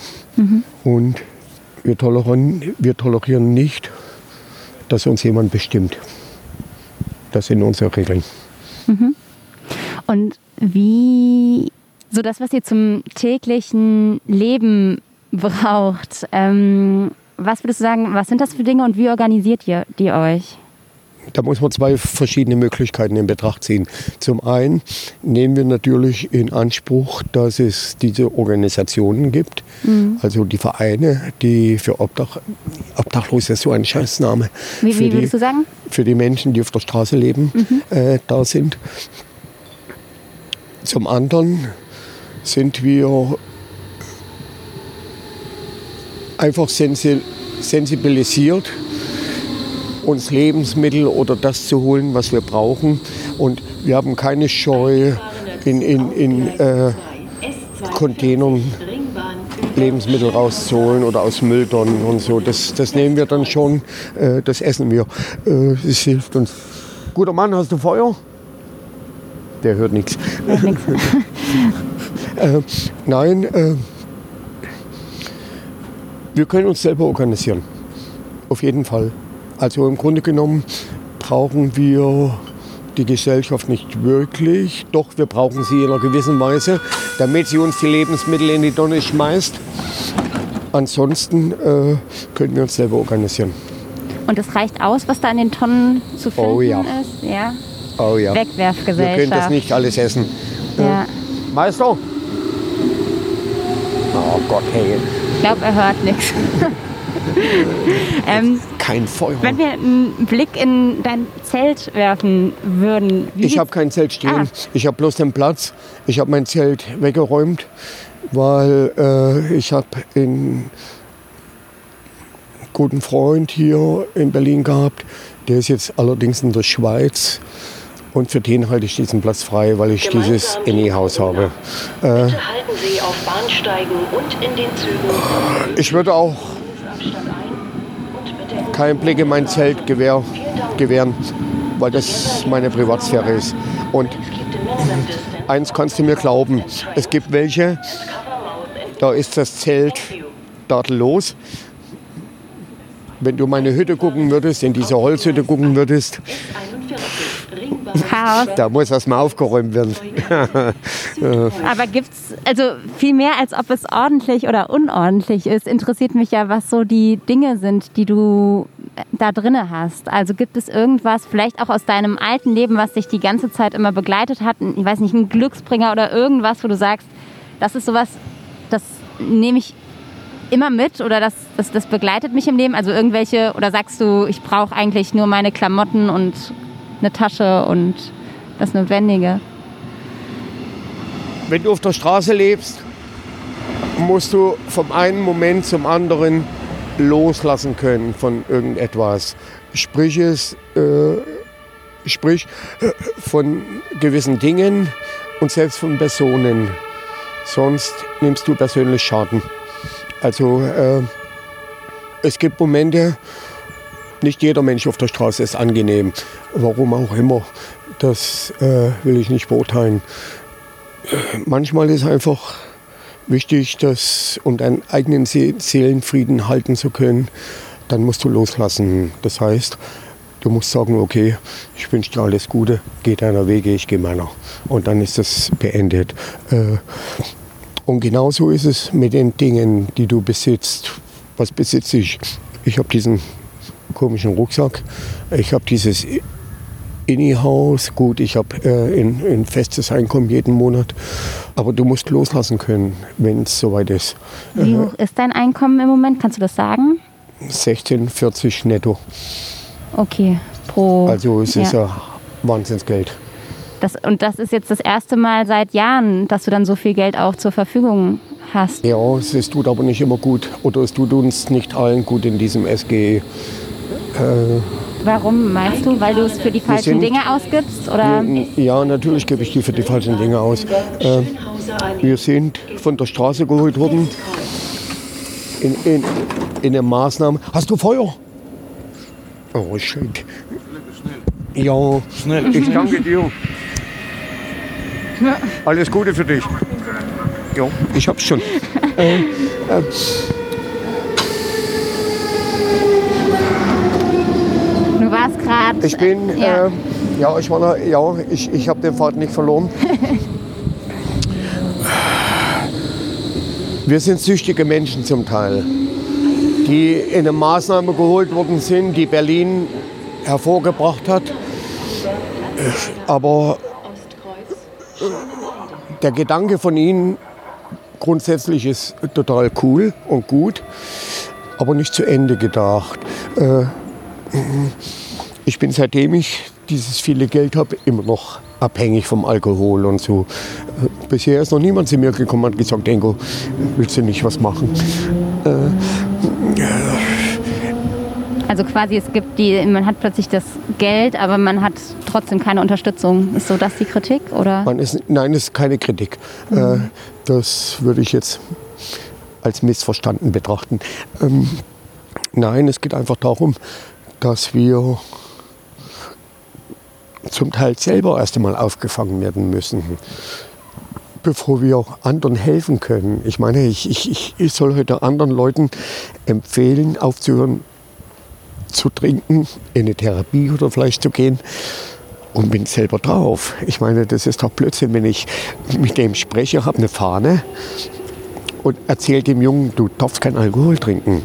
Und Wir tolerieren, wir tolerieren nicht, dass uns jemand bestimmt. Das sind unsere Regeln. Und wie, so das, was ihr zum täglichen Leben braucht, ähm, was würdest du sagen, was sind das für Dinge und wie organisiert ihr die euch? Da muss man zwei verschiedene Möglichkeiten in Betracht ziehen. Zum einen nehmen wir natürlich in Anspruch, dass es diese Organisationen gibt, also die Vereine, die für Obdach, Obdachlose ist so ein Scheißname. Wie, wie die- würdest du sagen? für die Menschen, die auf der Straße leben, äh, da sind. Zum anderen sind wir einfach sensi sensibilisiert, uns Lebensmittel oder das zu holen, was wir brauchen. Und wir haben keine Scheu, in, in, in äh, Containern Lebensmittel rauszuholen oder aus Mülltonnen und so. Das, das nehmen wir dann schon, äh, das essen wir. Äh, das hilft uns. Guter Mann, hast du Feuer? Der hört nichts. äh, nein, äh, wir können uns selber organisieren. Auf jeden Fall. Also im Grunde genommen brauchen wir die Gesellschaft nicht wirklich. Doch wir brauchen sie in einer gewissen Weise, damit sie uns die Lebensmittel in die Tonne schmeißt. Ansonsten äh, können wir uns selber organisieren. Und es reicht aus, was da in den Tonnen zu finden Oh ja. ist? Ja. Oh ja. Wir Wegwerfgesellschaft. können das nicht alles essen. Ja. Meister? Oh Gott, hey. Ich glaube, er hört nichts. ähm, Kein Feuer. wenn wir einen Blick in dein Zelt werfen würden, wie Ich habe kein Zelt stehen. Ah. Ich habe bloß den Platz. Ich habe mein Zelt weggeräumt, weil äh, ich habe einen guten Freund hier in Berlin gehabt. Der ist jetzt allerdings in der Schweiz. Und für den halte ich diesen Platz frei, weil ich dieses Any-Haus habe. Bitte halten Sie auf Bahnsteigen und in den Zügen Ich würde auch Abstand ein und bitte in keinen Blick in mein Zelt gewähr, gewähren, weil das meine Privatsphäre ist. Und eins kannst du mir glauben, es gibt welche, da ist das Zelt tadellos. Wenn du meine Hütte gucken würdest, in diese Holzhütte gucken würdest, 41 Ringbahn Chaos. da muss erstmal aufgeräumt werden. Aber gibt's, also viel mehr als ob es ordentlich oder unordentlich ist, interessiert mich ja, was so die Dinge sind, die du da drinne hast. Also gibt es irgendwas, vielleicht auch aus deinem alten Leben, was dich die ganze Zeit immer begleitet hat, ich weiß nicht, ein Glücksbringer oder irgendwas, wo du sagst, das ist sowas, das nehme ich immer mit oder das, das, das begleitet mich im Leben? Also irgendwelche, oder sagst du, ich brauche eigentlich nur meine Klamotten und eine Tasche und das Notwendige? Wenn du auf der Straße lebst, musst du vom einen Moment zum anderen loslassen können von irgendetwas. Sprich es, äh, sprich äh, von gewissen Dingen und selbst von Personen. Sonst nimmst du persönlich Schaden. Also äh, es gibt Momente, nicht jeder Mensch auf der Straße ist angenehm. Warum auch immer, das äh, will ich nicht beurteilen. Manchmal ist einfach wichtig, dass um deinen eigenen See- Seelenfrieden halten zu können, dann musst du loslassen. Das heißt, du musst sagen, okay, ich wünsche dir alles Gute, geh deiner Wege, ich gehe meiner. Und dann ist das beendet. Äh, Und genauso ist es mit den Dingen, die du besitzt. Was besitze ich? Ich habe diesen komischen Rucksack. Ich habe dieses Inni-Haus. Gut, ich habe äh, ein, ein festes Einkommen jeden Monat. Aber du musst loslassen können, wenn es soweit ist. Wie hoch ist dein Einkommen im Moment? Kannst du das sagen? 16,40 netto. Okay, pro. Also es ist ja. ja Wahnsinnsgeld. Das, und das ist jetzt das erste Mal seit Jahren, dass du dann so viel Geld auch zur Verfügung hast. Ja, es tut aber nicht immer gut. Oder es tut uns nicht allen gut in diesem SGE. Warum meinst du? Weil du es für die falschen sind- Dinge ausgibst? Oder? Ja, natürlich gebe ich die für die falschen Dinge aus. Äh, wir sind von der Straße geholt worden in, in, in einer Maßnahme. Hast du Feuer? Oh, shit. Ja, schnell. Ich danke dir. Alles Gute für dich. Ja, ich hab's schon. äh, äh, gerade. Ich bin, Ja. äh, ja ich da- ja, ich, ich habe den Faden nicht verloren. Wir sind süchtige Menschen zum Teil, die in eine Maßnahme geholt worden sind, die Berlin hervorgebracht hat. Aber der Gedanke von Ihnen grundsätzlich ist total cool und gut, aber nicht zu Ende gedacht. Äh, ich bin seitdem ich dieses viele Geld habe, immer noch abhängig vom Alkohol und so. Äh, Bisher ist noch niemand zu mir gekommen und gesagt, Engo, willst du nicht was machen? Also quasi, es gibt die, man hat plötzlich das Geld, aber man hat trotzdem keine Unterstützung. Ist so das die Kritik? Oder? Ist, nein, das ist keine Kritik. Äh, das würde ich jetzt als missverstanden betrachten. Ähm, nein, es geht einfach darum, dass wir zum Teil selber erst einmal aufgefangen werden müssen, bevor wir auch anderen helfen können. Ich meine, ich, ich, ich- soll heute anderen Leuten empfehlen, aufzuhören zu trinken, in eine Therapie oder vielleicht zu gehen und bin selber drauf. Ich meine, das ist doch Blödsinn, wenn ich mit dem spreche, habe eine Fahne und erzähle dem Jungen, du darfst keinen Alkohol trinken.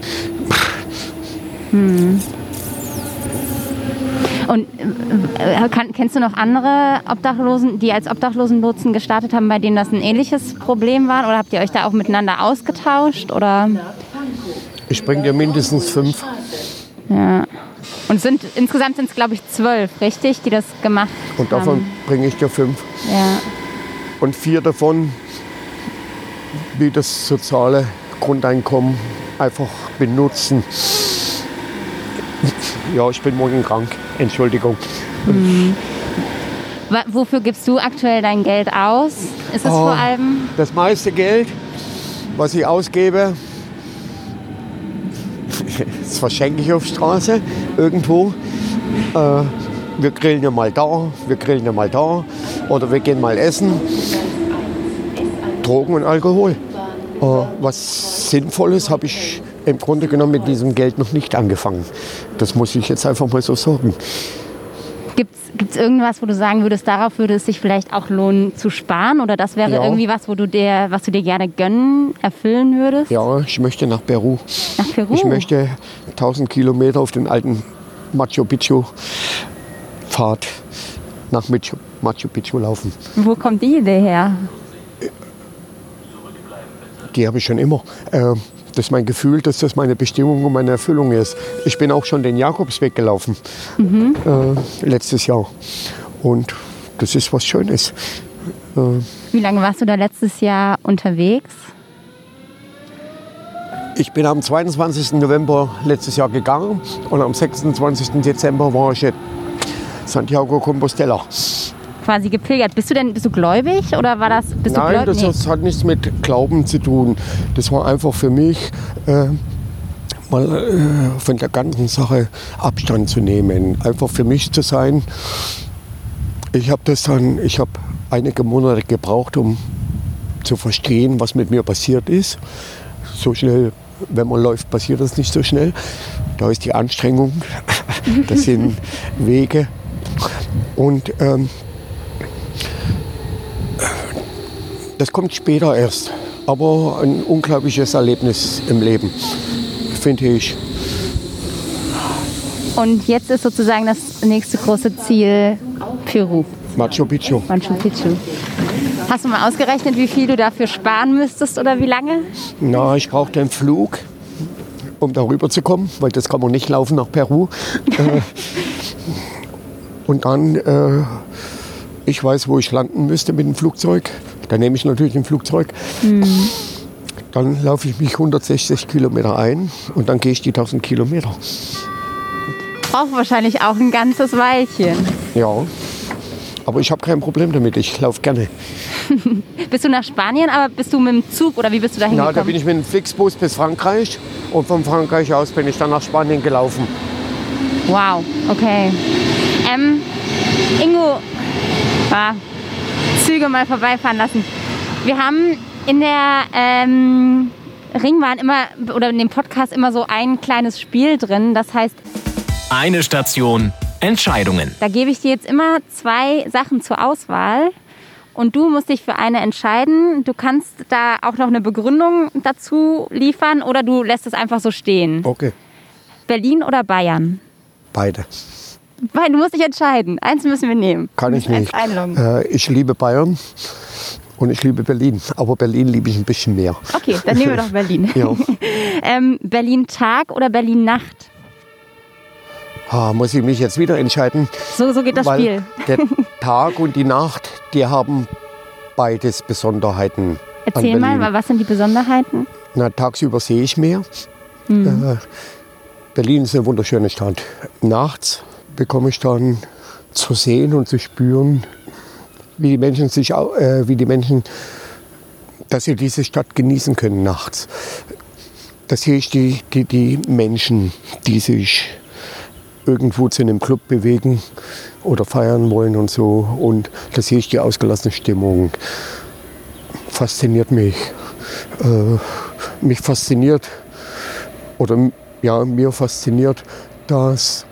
Und äh, kann, kennst du noch andere Obdachlosen, die als Obdachlosenlotsen gestartet haben, bei denen das ein ähnliches Problem war? Oder habt ihr euch da auch miteinander ausgetauscht? Oder? Ich bringe dir mindestens fünf. Ja. Und sind, insgesamt sind es, glaube ich, zwölf, richtig, die das gemacht Und davon haben. bringe ich dir fünf. Ja. Und vier davon, wie das soziale Grundeinkommen einfach benutzen. Ja, ich bin morgen krank. Entschuldigung. Wa- Wofür gibst du aktuell dein Geld aus? Ist es Oh. vor allem? Das meiste Geld, was ich ausgebe, das verschenke ich auf Straße irgendwo. Äh, wir grillen ja mal da, wir grillen ja mal da oder wir gehen mal essen. Drogen und Alkohol. Äh, was Sinnvolles habe ich im Grunde genommen mit diesem Geld noch nicht angefangen. Das muss ich jetzt einfach mal so sagen. Gibt es irgendwas, wo du sagen würdest, darauf würde es sich vielleicht auch lohnen zu sparen? Oder das wäre Ja. irgendwie was, wo du dir, was du dir gerne gönnen, erfüllen würdest? Ja, ich möchte nach Peru. Nach Peru? Ich möchte 1000 Kilometer auf den alten Machu Picchu Pfad nach Machu, Machu Picchu laufen. Wo kommt die Idee her? Die habe ich schon immer. Äh, das ist mein Gefühl, dass das meine Bestimmung und meine Erfüllung ist. Ich bin auch schon den Jakobsweg gelaufen äh, letztes Jahr. Und das ist was Schönes. Wie lange warst du da letztes Jahr unterwegs? Ich bin am 22. November letztes Jahr gegangen und am 26. Dezember war ich in Santiago Compostela. Quasi gepilgert. Bist du denn bist du gläubig oder war das bist du Nein, gläubig? das, das hat nichts mit Glauben zu tun. Das war einfach für mich, äh, mal äh, von der ganzen Sache Abstand zu nehmen. Einfach für mich zu sein. Ich habe das dann, ich habe einige Monate gebraucht, um zu verstehen, was mit mir passiert ist. So schnell, wenn man läuft, passiert das nicht so schnell. Da ist die Anstrengung, das sind Wege. Und ähm, Das kommt später erst, aber ein unglaubliches Erlebnis im Leben, finde ich. Und jetzt ist sozusagen das nächste große Ziel Peru, Machu Picchu. Machu Picchu. Hast du mal ausgerechnet, wie viel du dafür sparen müsstest oder wie lange? Na, ich brauchte einen Flug, um darüber zu kommen, weil das kann man nicht laufen nach Peru. Äh, Und dann, äh, ich weiß, wo ich landen müsste mit dem Flugzeug. Dann nehme ich natürlich ein Flugzeug. Dann laufe ich mich 160 Kilometer ein und dann gehe ich die 1000 Kilometer. Braucht wahrscheinlich auch ein ganzes Weilchen. Ja, aber ich habe kein Problem damit. Ich laufe gerne. Bist du nach Spanien, aber bist du mit dem Zug oder wie bist du da Na, hingekommen? da bin ich mit dem Flixbus bis Frankreich und von Frankreich aus bin ich dann nach Spanien gelaufen. Wow, okay. Ähm, Ingo, ah, Züge mal vorbeifahren lassen. Wir haben in der ähm, Ringbahn immer, oder in dem Podcast immer so ein kleines Spiel drin. Das heißt, Eine Station, Entscheidungen. Da gebe ich dir jetzt immer zwei Sachen zur Auswahl und du musst dich für eine entscheiden. Du kannst da auch noch eine Begründung dazu liefern oder du lässt es einfach so stehen. Okay, Berlin oder Bayern? beide. Du musst dich entscheiden. Eins müssen wir nehmen. Kann ich nicht. Äh, ich liebe Bayern und ich liebe Berlin. Aber Berlin liebe ich ein bisschen mehr. Okay, dann nehmen wir doch Berlin. Ja. ähm, Berlin Tag oder Berlin Nacht? Ah, muss ich mich jetzt wieder entscheiden? So, so geht das weil Spiel. der Tag und die Nacht, die haben beides Besonderheiten. Erzähl mal, was sind die Besonderheiten? Na, tagsüber sehe ich mehr. Mhm. Äh, Berlin ist eine wunderschöne Stadt. Nachts bekomme ich dann zu sehen und zu spüren, wie die Menschen sich, äh, wie die Menschen, dass sie diese Stadt genießen können nachts. Da sehe ich die, die, die Menschen, die sich irgendwo zu einem Club bewegen oder feiern wollen und so. Und da sehe ich die ausgelassene Stimmung. Fasziniert mich. Äh, mich fasziniert oder ja, mir fasziniert, dass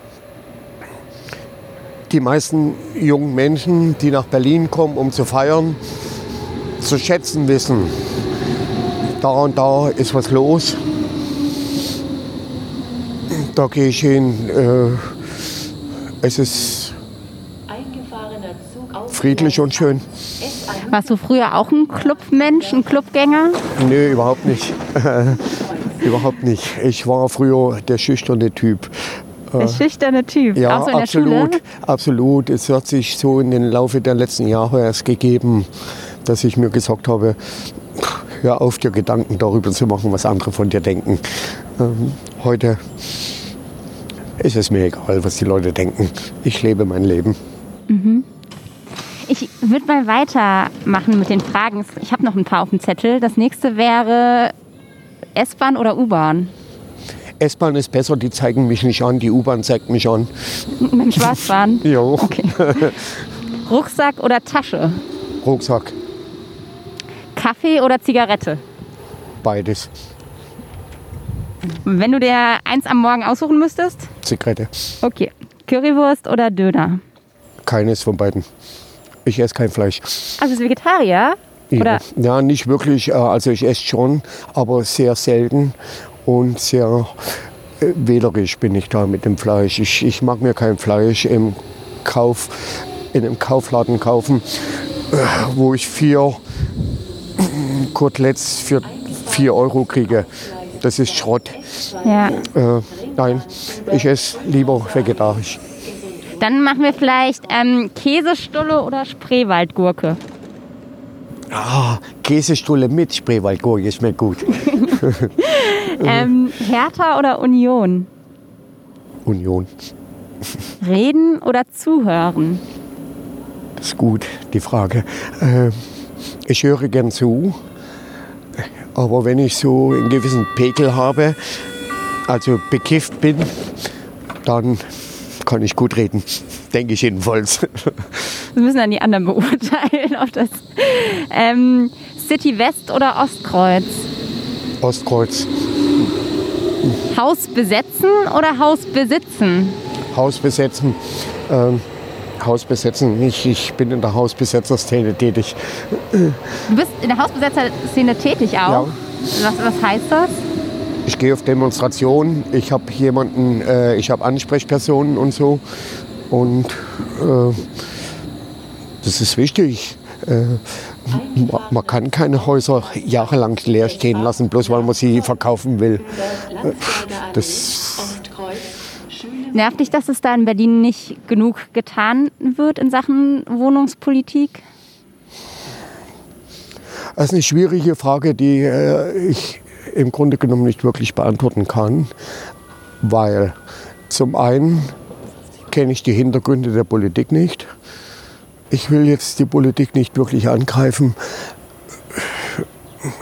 die meisten jungen Menschen, die nach Berlin kommen, um zu feiern, zu schätzen wissen. Da und da ist was los. Da gehe ich hin. Äh, es ist Eingefahrener Zug auf friedlich und schön. Warst du früher auch ein Clubmensch, ein Clubgänger? Nee, überhaupt nicht. überhaupt nicht. Ich war früher der schüchterne Typ. Der schüchterne Typ. Ja, auch so in der absolut, Schule? absolut. Es hat sich so in den Laufe der letzten Jahre erst gegeben, dass ich mir gesagt habe, hör auf, dir Gedanken darüber zu machen, was andere von dir denken. Ähm, heute ist es mir egal, was die Leute denken. Ich lebe mein Leben. Ich würde mal weitermachen mit den Fragen. Ich habe noch ein paar auf dem Zettel. Das nächste wäre S-Bahn oder U-Bahn? S-Bahn ist besser, die zeigen mich nicht an, die U-Bahn zeigt mich an. Mit dem Schwarzfahren? Jo, Rucksack oder Tasche? Rucksack, Kaffee oder Zigarette? beides. Wenn du dir eins am Morgen aussuchen müsstest? Zigarette, Okay. Currywurst oder Döner? keines von beiden. Ich esse kein Fleisch. Also bist Vegetarier? Oder? Ja, ja, nicht wirklich. äh, Also ich esse schon, aber sehr selten und sehr äh, wählerisch bin ich da mit dem Fleisch. Ich, ich mag mir kein Fleisch im Kauf, in einem Kaufladen kaufen, äh, wo ich vier Koteletts für vier Euro kriege. Das ist Schrott. Ja. Äh, nein, ich esse lieber vegetarisch. Dann machen wir vielleicht ähm, Käsestulle oder Spreewaldgurke. Ah, Käsestulle mit Spreewaldgurke ist mir gut. Ähm, Hertha oder Union? Union. Reden oder zuhören? Das ist gut, die Frage. Ähm, ich höre gern zu, aber wenn ich so einen gewissen Pegel habe, also bekifft bin, dann kann ich gut reden. Denke ich jedenfalls. Das müssen dann die anderen beurteilen, ob das ähm, City West oder Ostkreuz. Ostkreuz, Haus besetzen oder Haus besitzen? Haus besetzen. Ähm, Haus besetzen. Ich, ich bin in der Hausbesetzerszene tätig. Du bist in der Hausbesetzerszene tätig auch. Ja. Was, was heißt das? Ich gehe auf Demonstrationen. Ich habe jemanden, äh, ich habe Ansprechpersonen und so. Und äh, das ist wichtig. Äh, man kann keine Häuser jahrelang leer stehen lassen, bloß weil man sie verkaufen will. Das- Nervt dich, dass es da in Berlin nicht genug getan wird in Sachen Wohnungspolitik? Das ist eine schwierige Frage, die äh, ich im Grunde genommen nicht wirklich beantworten kann, weil zum einen kenne ich die Hintergründe der Politik nicht. Ich will jetzt die Politik nicht wirklich angreifen.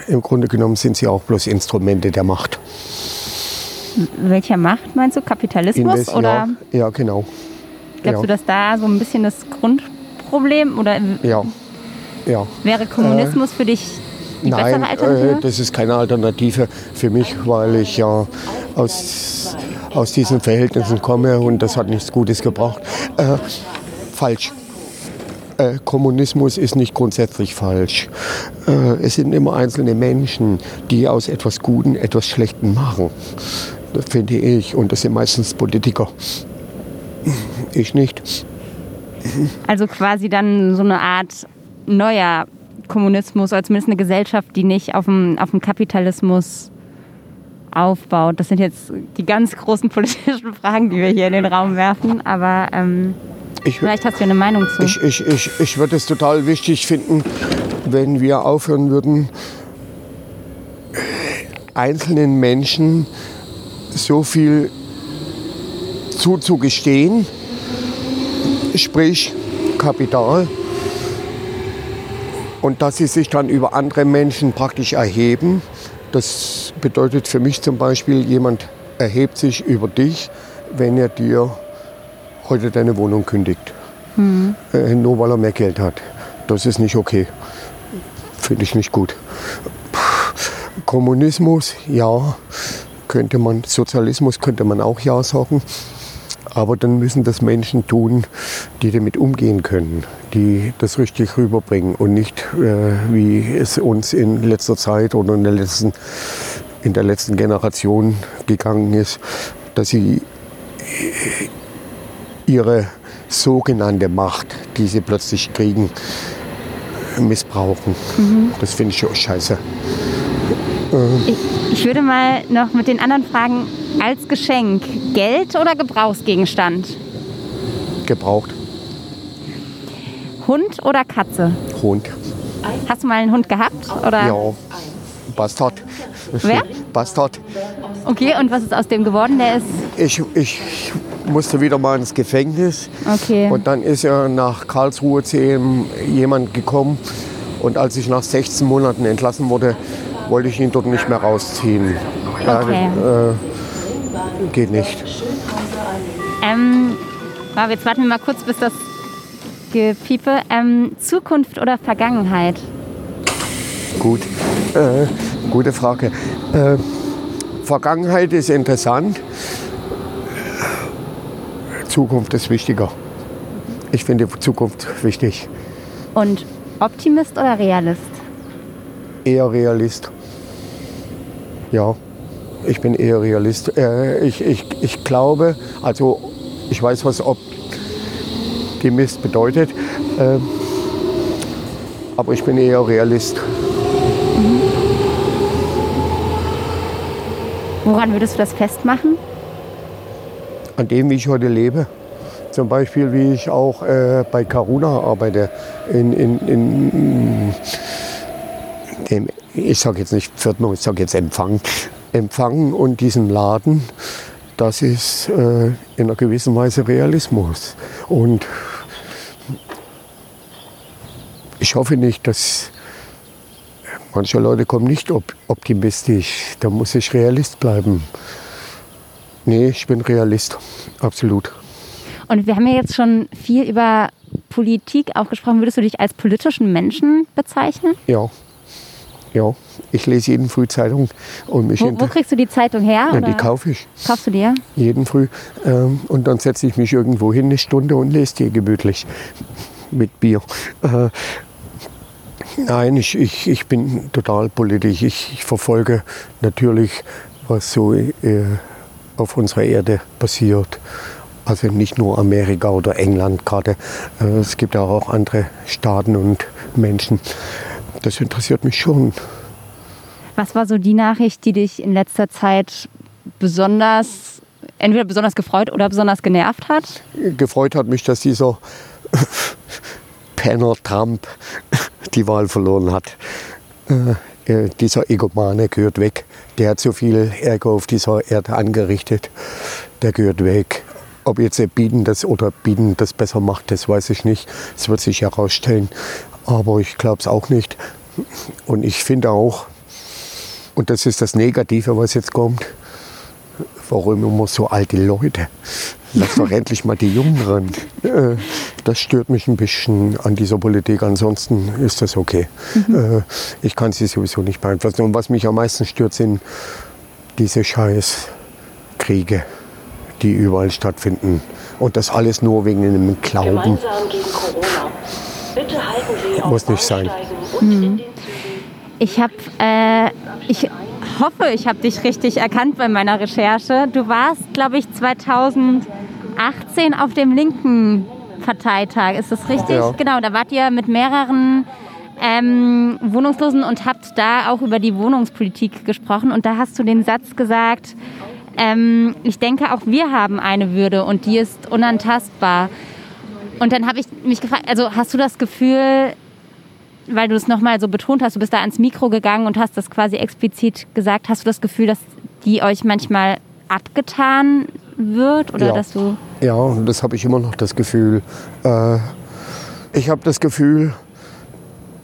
Im Grunde genommen sind sie auch bloß Instrumente der Macht. Welcher Macht meinst du? Kapitalismus? Invest- oder ja, ja, genau. glaubst du, ja, dass da so ein bisschen das Grundproblem oder ja, ja. wäre Kommunismus für dich die Nein, bessere Alternative? äh, das ist keine Alternative für mich, weil ich ja aus, aus diesen Verhältnissen komme und das hat nichts Gutes gebracht. Äh, falsch. Äh, Kommunismus ist nicht grundsätzlich falsch. Äh, es sind immer einzelne Menschen, die aus etwas Guten etwas Schlechtem machen. Das finde ich. Und das sind meistens Politiker. Ich nicht. Also quasi dann so eine Art neuer Kommunismus oder zumindest eine Gesellschaft, die nicht auf dem, auf dem Kapitalismus aufbaut. Das sind jetzt die ganz großen politischen Fragen, die wir hier in den Raum werfen. Aber ähm, Ich, vielleicht hast du eine Meinung zu. Ich, ich, ich, ich würde es total wichtig finden, wenn wir aufhören würden, einzelnen Menschen so viel zuzugestehen, sprich Kapital, und dass sie sich dann über andere Menschen praktisch erheben. Das bedeutet für mich zum Beispiel, jemand erhebt sich über dich, wenn er dir heute deine Wohnung kündigt. Äh, nur weil er mehr Geld hat. Das ist nicht okay. Finde ich nicht gut. Kommunismus, ja, könnte man, Sozialismus könnte man auch ja sagen. Aber dann müssen das Menschen tun, die damit umgehen können, die das richtig rüberbringen und nicht, äh, wie es uns in letzter Zeit oder in der letzten, in der letzten Generation gegangen ist, dass sie äh, ihre sogenannte Macht, die sie plötzlich kriegen, missbrauchen. Das finde ich schon scheiße. Ich, ich würde mal noch mit den anderen fragen, als Geschenk, Geld oder Gebrauchsgegenstand? Gebraucht. Hund oder Katze? Hund. Hast du mal einen Hund gehabt? Oder? Ja. Bastard. Wer? Bastard. Okay, und was ist aus dem geworden? Der ist. Ich, ich musste wieder mal ins Gefängnis. Okay. Und dann ist er nach Karlsruhe zu ihm jemand gekommen. Und als ich nach 16 Monaten entlassen wurde, wollte ich ihn dort nicht mehr rausziehen. Ja, Okay. äh, geht nicht. Ähm, jetzt warten wir mal kurz, bis das Gepiepe. Ähm, Zukunft oder Vergangenheit? Gut. Äh, gute Frage. Äh, Vergangenheit ist interessant. Zukunft ist wichtiger. Ich finde Zukunft wichtig. Und Optimist oder Realist? Eher Realist. Ja, ich bin eher Realist. Äh, ich, ich, ich glaube, also ich weiß, was Optimist bedeutet, äh, aber ich bin eher Realist. Woran würdest du das festmachen? An dem, wie ich heute lebe. Zum Beispiel, wie ich auch äh, bei Caruna arbeite. In, in, in dem, ich sage jetzt nicht Pförtner, ich sage jetzt Empfang. Empfang und diesen Laden, das ist äh, in einer gewissen Weise Realismus. Und ich hoffe nicht, dass manche Leute kommen nicht op optimistisch. Da muss ich Realist bleiben. Nee, ich bin Realist, absolut. Und wir haben ja jetzt schon viel über Politik auch gesprochen. Würdest du dich als politischen Menschen bezeichnen? Ja, ja. Ich lese jeden Früh Zeitung und mich Wo, wo kriegst du die Zeitung her? ja, die kaufe ich kaufst du dir? jeden Früh ähm, und dann setze ich mich irgendwo hin eine Stunde und lese die gemütlich mit Bier. Äh, nein, ich, ich, ich bin total politisch. Ich, ich verfolge natürlich, was so äh, auf unserer Erde passiert. Also nicht nur Amerika oder England gerade. Äh, es gibt auch andere Staaten und Menschen. Das interessiert mich schon. Was war so die Nachricht, die dich in letzter Zeit besonders, entweder besonders gefreut oder besonders genervt hat? gefreut hat mich, dass dieser Penner Trump die Wahl verloren hat. Äh, dieser Egomane gehört weg. Der hat so viel Ärger auf dieser Erde angerichtet. Der gehört weg. Ob jetzt der Biden das oder Biden das besser macht, das weiß ich nicht. Das wird sich herausstellen. Aber ich glaube es auch nicht. Und ich finde auch, und das ist das Negative, was jetzt kommt, warum immer so alte Leute? Lass doch endlich mal die Jungen ran. Äh, das stört mich ein bisschen an dieser Politik. Ansonsten ist das okay. Äh, ich kann sie sowieso nicht beeinflussen. Und was mich am meisten stört, sind diese scheiß Kriege, die überall stattfinden. Und das alles nur wegen einem Glauben. Muss nicht sein. Zügen. Ich habe, äh, ich hoffe, ich habe dich richtig erkannt bei meiner Recherche. Du warst, glaube ich, 2018 auf dem linken Parteitag. Ist das richtig? Ja. Genau, da wart ihr mit mehreren ähm, Wohnungslosen und habt da auch über die Wohnungspolitik gesprochen. Und da hast du den Satz gesagt, ähm, ich denke, auch wir haben eine Würde und die ist unantastbar. Und dann habe ich mich gefragt, also hast du das Gefühl, weil du es nochmal so betont hast, du bist da ans Mikro gegangen und hast das quasi explizit gesagt, hast du das Gefühl, dass die euch manchmal abgetan wird oder Ja. dass du Ja, das habe ich immer noch das Gefühl. Äh, ich habe das Gefühl,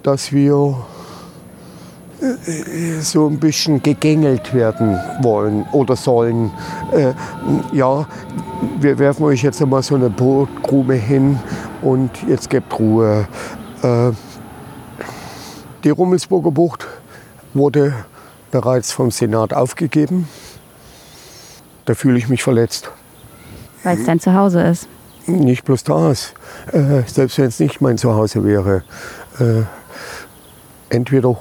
dass wir äh, so ein bisschen gegängelt werden wollen oder sollen. Äh, ja, wir werfen euch jetzt einmal so eine Brotgrube hin und jetzt gebt Ruhe. Äh, die Rummelsburger Bucht wurde bereits vom Senat aufgegeben. Da fühle ich mich verletzt. weil es dein Zuhause ist. Nicht bloß das. Äh, selbst wenn es nicht mein Zuhause wäre. Äh, entweder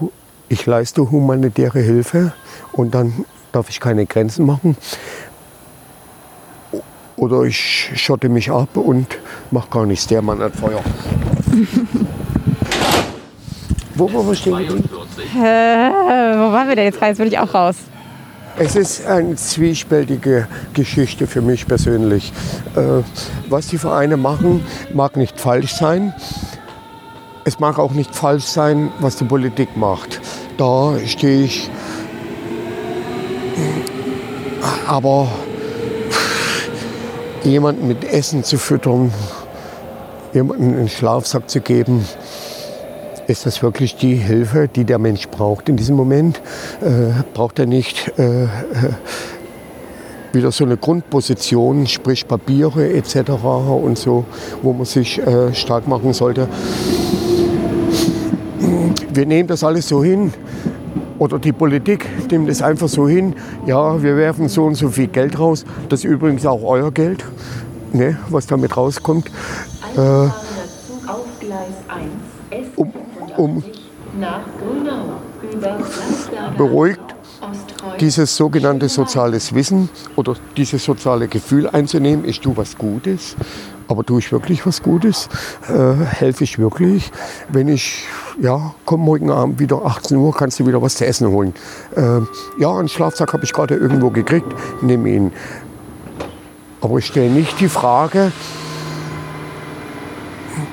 ich leiste humanitäre Hilfe und dann darf ich keine Grenzen machen. Oder ich schotte mich ab und mache gar nichts. Der Mann hat Feuer. Wo waren wir stehen geblieben? Äh, wo waren wir denn jetzt? Jetzt will ich auch raus. Es ist eine zwiespältige Geschichte für mich persönlich. Äh, was die Vereine machen, mag nicht falsch sein. Es mag auch nicht falsch sein, was die Politik macht. Da stehe ich. Aber jemanden mit Essen zu füttern, jemanden einen Schlafsack zu geben, ist das wirklich die Hilfe, die der Mensch braucht in diesem Moment? Äh, braucht er nicht äh, äh, wieder so eine Grundposition, sprich Papiere etc. und so, wo man sich äh, stark machen sollte? Wir nehmen das alles so hin. Oder die Politik nimmt es einfach so hin. Ja, wir werfen so und so viel Geld raus. Das ist übrigens auch euer Geld, ne, was damit rauskommt. Einfahrender Zug auf Gleis 1, Um- Beruhigt dieses sogenannte soziales Wissen oder dieses soziale Gefühl einzunehmen, ich tue was Gutes, aber tue ich wirklich was Gutes? Äh, helfe ich wirklich? Wenn ich, ja, komm morgen Abend wieder 18 Uhr, kannst du wieder was zu essen holen. Äh, ja, einen Schlafsack habe ich gerade irgendwo gekriegt, nimm ihn. Aber ich stelle nicht die Frage,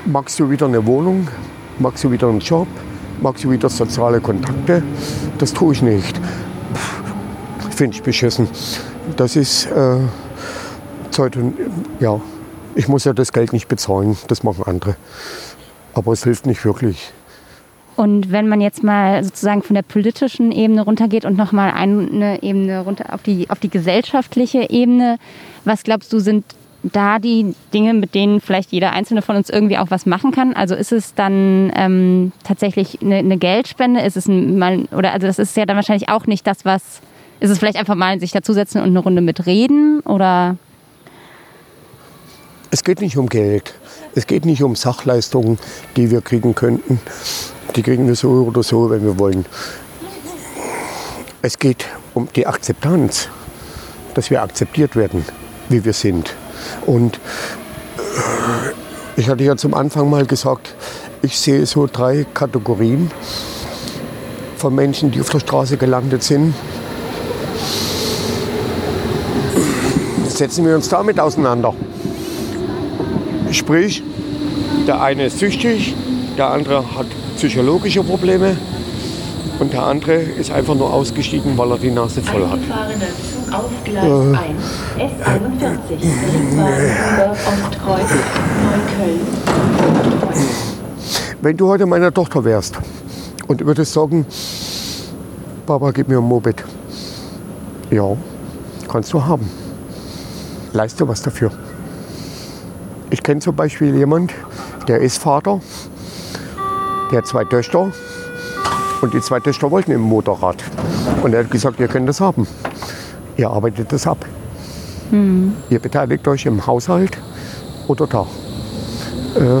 magst du wieder eine Wohnung? Magst du wieder einen Job? Magst du wieder soziale Kontakte? Das tue ich nicht finde ich beschissen. Das ist äh, Zeit ja, ich muss ja das Geld nicht bezahlen, das machen andere. Aber es hilft nicht wirklich. Und wenn man jetzt mal sozusagen von der politischen Ebene runtergeht und nochmal eine Ebene runter auf die, auf die gesellschaftliche Ebene, was glaubst du, sind da die Dinge, mit denen vielleicht jeder Einzelne von uns irgendwie auch was machen kann? Also ist es dann ähm, tatsächlich eine, eine Geldspende? Ist es ein, mal, oder also das ist ja dann wahrscheinlich auch nicht das, was ist es vielleicht einfach mal sich dazusetzen und eine Runde mitreden oder Es geht nicht um Geld. Es geht nicht um Sachleistungen, die wir kriegen könnten. Die kriegen wir so oder so, wenn wir wollen. Es geht um die Akzeptanz, dass wir akzeptiert werden, wie wir sind. Und äh, ich hatte ja zum Anfang mal gesagt, ich sehe so drei Kategorien von Menschen, die auf der Straße gelandet sind. Setzen wir uns damit auseinander. Sprich, der eine ist süchtig, der andere hat psychologische Probleme und der andere ist einfach nur ausgestiegen, weil er die Nase voll hat. Auf Gleis 1, S41, Ringwahn über Ostkreuz, Neukölln. Ostkreuz. Wenn du heute meine Tochter wärst und würdest sagen, Papa, gib mir ein Moped. Ja, kannst du haben. Leiste was dafür. Ich kenne zum Beispiel jemand, der ist Vater, der hat zwei Töchter und die zwei Töchter wollten im Motorrad. Und er hat gesagt, ihr könnt das haben. Ihr arbeitet das ab. Ihr beteiligt euch im Haushalt oder da. Äh,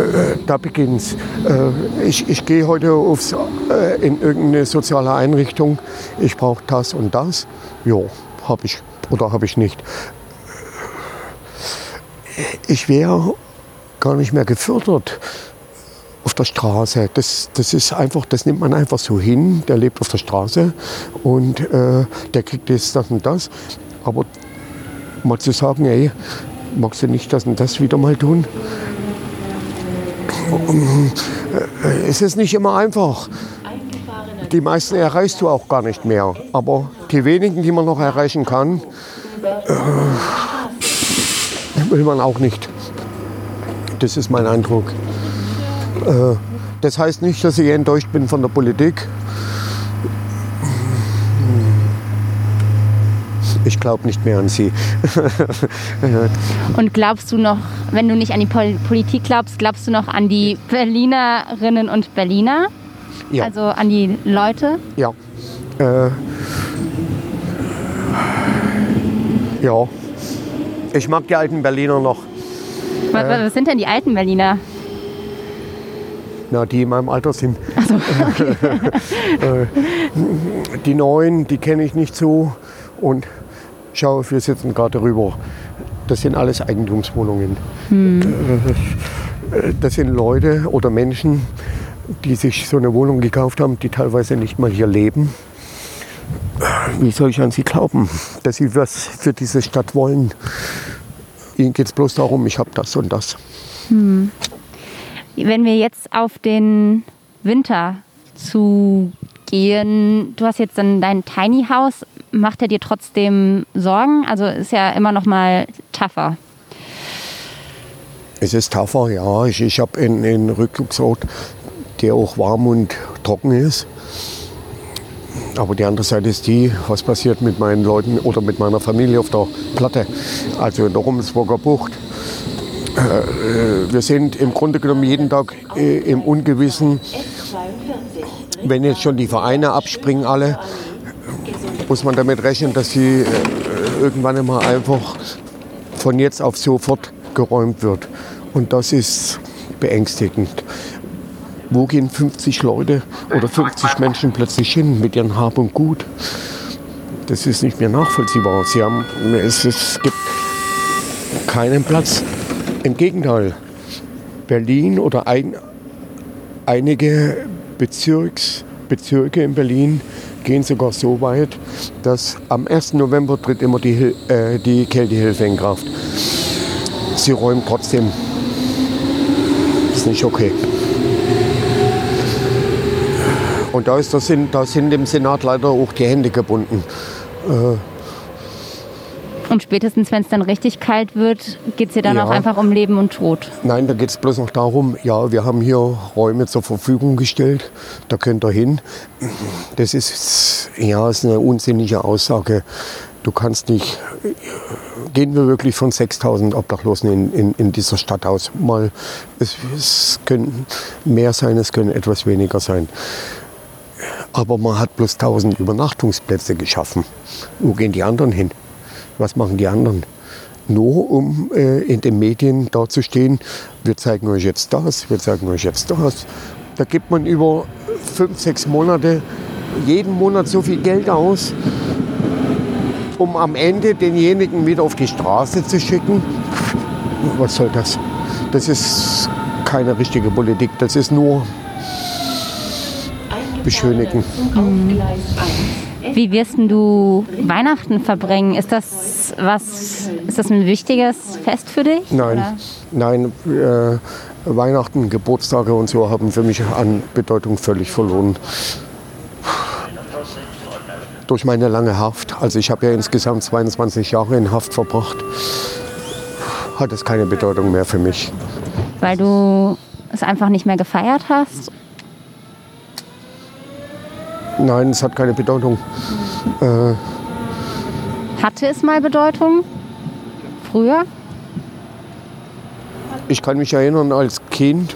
äh, da beginnt's. Äh, ich, ich gehe heute aufs, äh, in irgendeine soziale Einrichtung. Ich brauche das und das. Jo, habe ich oder habe ich nicht. Ich wäre gar nicht mehr gefördert auf der Straße. Das, das ist einfach, das nimmt man einfach so hin. Der lebt auf der Straße und äh, der kriegt jetzt das und das. Aber mal zu sagen, ey, magst du nicht das und das wieder mal tun? Äh, Es ist nicht immer einfach. Die meisten erreichst du auch gar nicht mehr. Aber die wenigen, die man noch erreichen kann, äh, will man auch nicht. Das ist mein Eindruck. Äh, Das heißt nicht, dass ich enttäuscht bin von der Politik. Ich glaube nicht mehr an sie. Und glaubst du noch, wenn du nicht an die Pol Politik glaubst, glaubst du noch an die Berlinerinnen und Berliner? Ja. Also an die Leute? Ja. Äh, ja. Ich mag die alten Berliner noch. Was, was sind denn die alten Berliner? Na, die in meinem Alter sind. Äh, die neuen, die kenne ich nicht so. Und schau, wir sitzen gerade drüber. Das sind alles Eigentumswohnungen. Äh, Das sind Leute oder Menschen, die sich so eine Wohnung gekauft haben, die teilweise nicht mal hier leben. Wie soll ich an sie glauben, dass sie was für diese Stadt wollen? Ihnen geht es bloß darum, ich habe das und das. Wenn wir jetzt auf den Winter zugehen, du hast jetzt dann dein Tiny House, macht er dir trotzdem Sorgen? Also ist ja immer noch mal tougher. Es ist tougher, ja. Ich, ich habe einen, einen Rückzugsort, der auch warm und trocken ist. Aber die andere Seite ist die, was passiert mit meinen Leuten oder mit meiner Familie auf der Platte, also in der Rummelsburger Bucht. Wir sind im Grunde genommen jeden Tag äh, im Ungewissen. S42. Wenn jetzt schon die Vereine abspringen alle, muss man damit rechnen, dass sie äh, irgendwann einmal einfach von jetzt auf sofort geräumt wird. Und das ist beängstigend. Wo gehen 50 Leute oder 50 Menschen plötzlich hin mit ihrem Hab und Gut? Das ist nicht mehr nachvollziehbar. Sie haben, es, es gibt keinen Platz. Im Gegenteil, Berlin oder ein, einige Bezirks, Bezirke in Berlin gehen sogar so weit, dass am 1. November tritt immer die, äh, die Kältehilfe in Kraft. Sie räumen trotzdem. Ist nicht okay. Und da, ist das da sind dem Senat leider auch die Hände gebunden. Und spätestens, wenn es dann richtig kalt wird, geht es dir dann Ja. auch einfach um Leben und Tod. Nein, da geht es bloß noch darum, ja, wir haben hier Räume zur Verfügung gestellt, da könnt ihr hin. Das ist, ja, ist eine unsinnige Aussage. Du kannst nicht, gehen wir wirklich von 6000 Obdachlosen in, in, in dieser Stadt aus? Mal, es, es können mehr sein, es können etwas weniger sein. Aber man hat bloß 1000 Übernachtungsplätze geschaffen. Wo gehen die anderen hin? Was machen die anderen? Nur um äh, in den Medien dazustehen, wir zeigen euch jetzt das, wir zeigen euch jetzt das. Da gibt man über fünf, sechs Monate jeden Monat so viel Geld aus, um am Ende denjenigen wieder auf die Straße zu schicken. Was soll das? Das ist keine richtige Politik, das ist nur beschönigen. 1. Wie wirst denn du Weihnachten verbringen? Ist das was? Ist das ein wichtiges Fest für dich? Nein, Oder? nein, äh, Weihnachten, Geburtstage und so haben für mich an Bedeutung völlig verloren. Durch meine lange Haft, also ich habe ja insgesamt 22 Jahre in Haft verbracht, hat es keine Bedeutung mehr für mich. Weil du es einfach nicht mehr gefeiert hast? Nein, es hat keine Bedeutung. Äh, Hatte es mal Bedeutung? Früher? ich kann mich erinnern, als Kind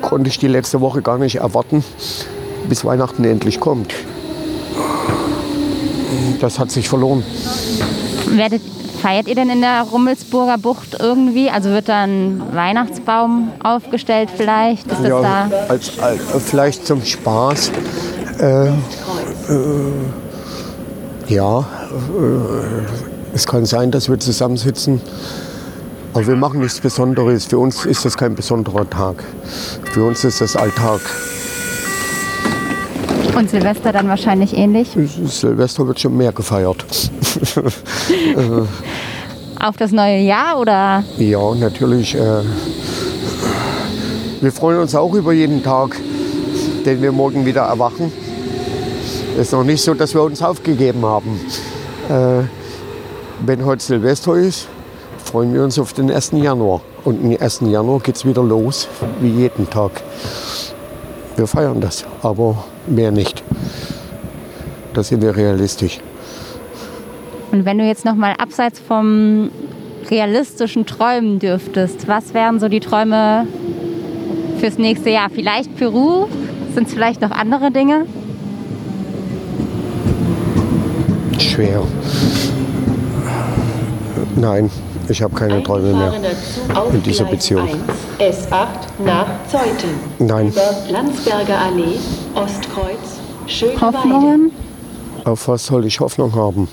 konnte ich die letzte Woche gar nicht erwarten, bis Weihnachten endlich kommt. Das hat sich verloren. Werdet, feiert ihr denn in der Rummelsburger Bucht irgendwie? Also wird da ein Weihnachtsbaum aufgestellt vielleicht? Ist das Ja, da? als, als, vielleicht zum Spaß. Äh, äh, ja, äh, es kann sein, dass wir zusammensitzen. Aber wir machen nichts Besonderes. Für uns ist das kein besonderer Tag. Für uns ist das Alltag. Und Silvester dann wahrscheinlich ähnlich? Silvester wird schon mehr gefeiert. Auf das neue Jahr oder? Ja, natürlich. Äh, wir freuen uns auch über jeden Tag, den wir morgen wieder erwachen. Es ist noch nicht so, dass wir uns aufgegeben haben. Äh, wenn heute Silvester ist, freuen wir uns auf den 1. Januar. Und am 1. Januar geht es wieder los, wie jeden Tag. Wir feiern das, aber mehr nicht. Da sind wir realistisch. Und wenn du jetzt noch mal abseits vom realistischen Träumen dürftest, was wären so die Träume fürs nächste Jahr? Vielleicht Peru? Sind es vielleicht noch andere Dinge? Schwer. Nein, ich habe keine Träume mehr. In dieser Gleis Beziehung. 1, S8 nach Zeuthen. Nein. Über Landsberger Allee, Ostkreuz, Schöneweide. Hoffnungen? Auf was soll ich Hoffnung haben?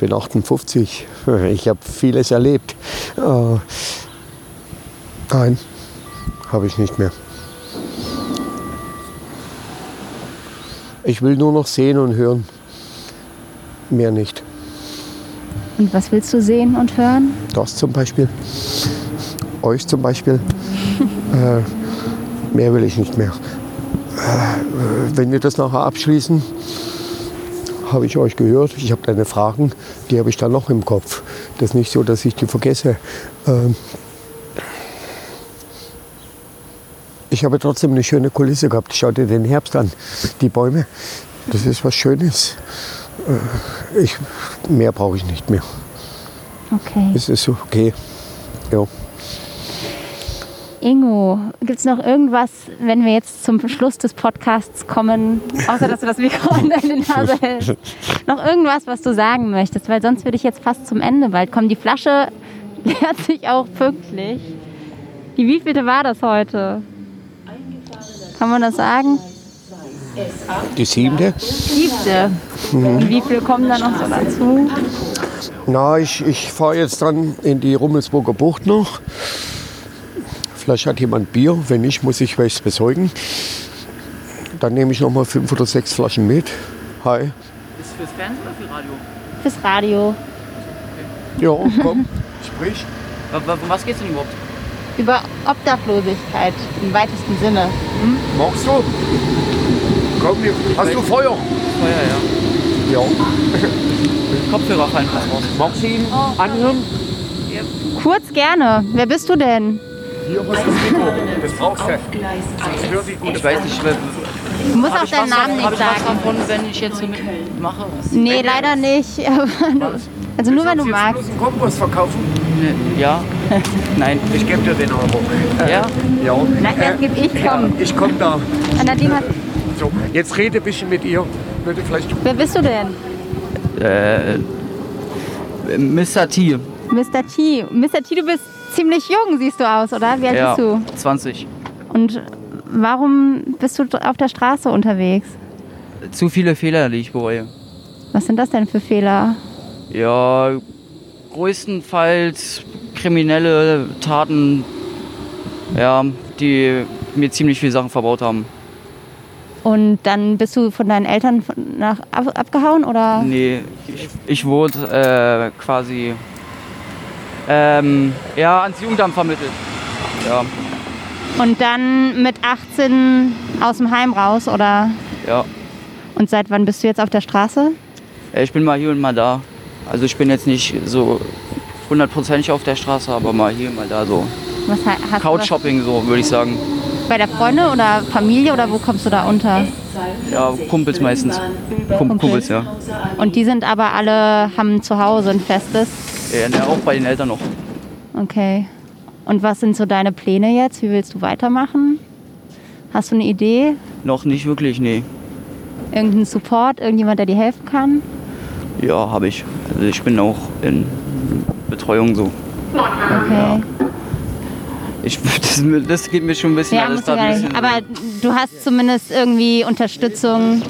Ich bin 58. Ich habe vieles erlebt. Äh, nein, habe ich nicht mehr. Ich will nur noch sehen und hören. Mehr nicht. Und was willst du sehen und hören? Das zum Beispiel. Euch zum Beispiel. äh, mehr will ich nicht mehr. Äh, wenn wir das nachher abschließen, habe ich euch gehört. Ich habe deine Fragen, die habe ich dann noch im Kopf. Das ist nicht so, dass ich die vergesse. Ähm, ich habe trotzdem eine schöne Kulisse gehabt. Schau dir den Herbst an. Die Bäume, das ist was Schönes. Äh, ich, mehr brauche ich nicht mehr. Okay. Es ist okay. Ja. Ingo, gibt es noch irgendwas, wenn wir jetzt zum Schluss des Podcasts kommen, außer dass du das Mikro an deine Nase hältst, noch irgendwas, was du sagen möchtest? Weil sonst würde ich jetzt fast zum Ende bald kommen. Die Flasche leert sich auch pünktlich. Die wievielte war das heute? Kann man das sagen? Die siebte? Siebte. Und wie viel kommen da noch so dazu? Na, ich, ich fahre jetzt dann in die Rummelsburger Bucht noch. Vielleicht hat jemand Bier. Wenn nicht, muss ich welches besorgen. Dann nehme ich noch mal fünf oder sechs Flaschen mit. Hi. Ist fürs Fernsehen oder für Radio? Fürs Radio. Ja, komm, sprich. Um was geht's denn überhaupt? Über Obdachlosigkeit im weitesten Sinne. Magst du? Komm, hier. hast du Feuer? Feuer, ja. Ja. Kopfhörer fallen fast raus. Magst du ihn anhören? Kurz gerne. Wer bist du denn? Hier du das Mikro. Das brauchst du. Auf Gleis 1, Hör sie gut. Ich weiß nicht, Du musst hab auch ich deinen Namen nicht ich sagen. davon, wenn ich jetzt so mitmache? Nee, leider nicht. Du- Also nur wenn du magst. einen Kompost verkaufen? Ja? Nein. Ich gebe dir den Euro. Ja? Ja. Nein, das geb ich, komm. Ich komme da. Nadine, hat- So, jetzt rede ein bisschen mit ihr. Würde vielleicht wer bist du denn? Äh, Mr. T. Mr. T. Mr. T, du bist ziemlich jung, siehst du aus, oder? Wie alt Ja, bist du? 20. Und warum bist du auf der Straße unterwegs? Zu viele Fehler, die ich bereue. Was sind das denn für Fehler? Ja, größtenteils kriminelle Taten, ja, die mir ziemlich viele Sachen verbaut haben. Und dann bist du von deinen Eltern nach, ab, abgehauen oder? Nee, ich, ich wurde äh, quasi ähm, ja, ans Jugendamt vermittelt. Ja, Und dann mit 18 aus dem Heim raus oder? ja. Und seit wann bist du jetzt auf der Straße? Äh, Ich bin mal hier und mal da. Also ich bin jetzt nicht so hundertprozentig auf der Straße, aber mal hier, mal da so. Was ha- hast Couchshopping so, würde ich sagen. bei der Freunde oder Familie oder wo kommst du da unter? Ja, Kumpels meistens. Kum Kumpels, ja. Und die sind aber alle, haben zu Hause ein festes. Ja ne, auch bei den Eltern noch. Okay. Und was sind so deine Pläne jetzt? Wie willst du weitermachen? Hast du eine Idee? Noch nicht wirklich, nee. Irgendeinen Support? Irgendjemand, der dir helfen kann? Ja, habe ich. Also ich bin auch in Betreuung so. Okay. Ich, das, das geht mir schon ein bisschen Ja, alles nicht. bisschen. Aber du hast zumindest irgendwie Unterstützung.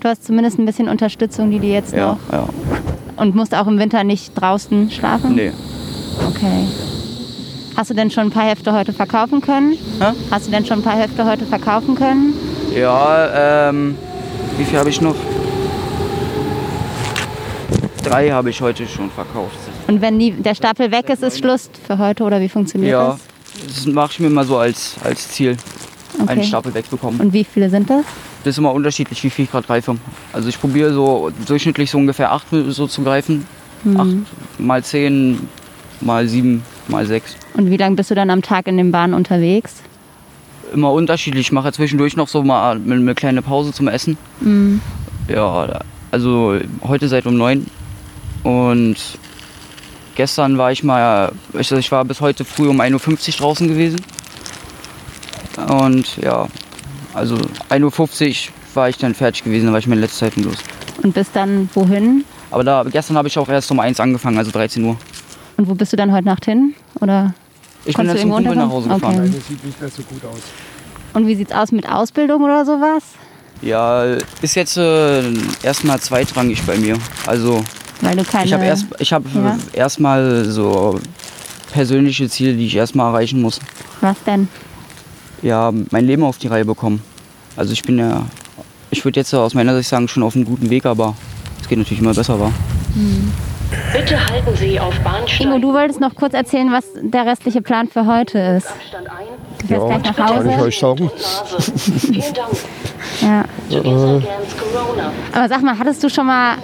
Du hast zumindest ein bisschen Unterstützung, die dir jetzt ja, noch. ja. Und musst auch im Winter nicht draußen schlafen? Nee. Okay. Hast du denn schon ein paar Hefte heute verkaufen können? Hä? Hast du denn schon ein paar Hefte heute verkaufen können? Ja, ähm, wie viel habe ich noch? Drei habe ich heute schon verkauft. Und wenn die, der Stapel weg ist, ist Schluss für heute oder wie funktioniert Ja, das? das mache ich mir mal so als, als Ziel. Einen Okay. Stapel wegbekommen. Und wie viele sind das? Das ist immer unterschiedlich, wie viel ich gerade greife. Also ich probiere so durchschnittlich so ungefähr acht so zu greifen. Mhm. Acht mal zehn, mal sieben, mal sechs. Und wie lange bist du dann am Tag in den Bahnen unterwegs? Immer unterschiedlich. Ich mache zwischendurch noch so mal eine, eine kleine Pause zum Essen. Mhm. Ja, also heute seit um neun. Und gestern war ich mal, ich, ich war bis heute früh um 1.50 Uhr draußen gewesen. Und ja, also 1.50 Uhr war ich dann fertig gewesen, da war ich meine letzte Zeit los. Und bist dann wohin? Aber da, gestern habe ich auch erst um 1 angefangen, also 13 Uhr. Und wo bist du dann heute Nacht hin? Oder Ich bin dann du zum Kumpel nach Hause gefahren. Okay. Das sieht nicht mehr so gut aus. und wie sieht's aus mit Ausbildung oder sowas? Ja, ist jetzt äh, erstmal zweitrangig bei mir. Also Weil du keine. ich habe erst, ich habe Ja. erstmal so persönliche Ziele, die ich erstmal erreichen muss. Was denn? Ja, mein Leben auf die Reihe bekommen. Also ich bin ja, ich würde jetzt aus meiner Sicht sagen, schon auf einem guten Weg, aber es geht natürlich immer besser, war. Bitte halten Sie auf Bahnsteigen. Ingo, du wolltest noch kurz erzählen, was der restliche Plan für heute ist. Du fährst Ja, gleich nach kann ich Hause. euch sagen. Nase. Vielen Dank. Ja. Corona. Aber sag mal, hattest du schon mal.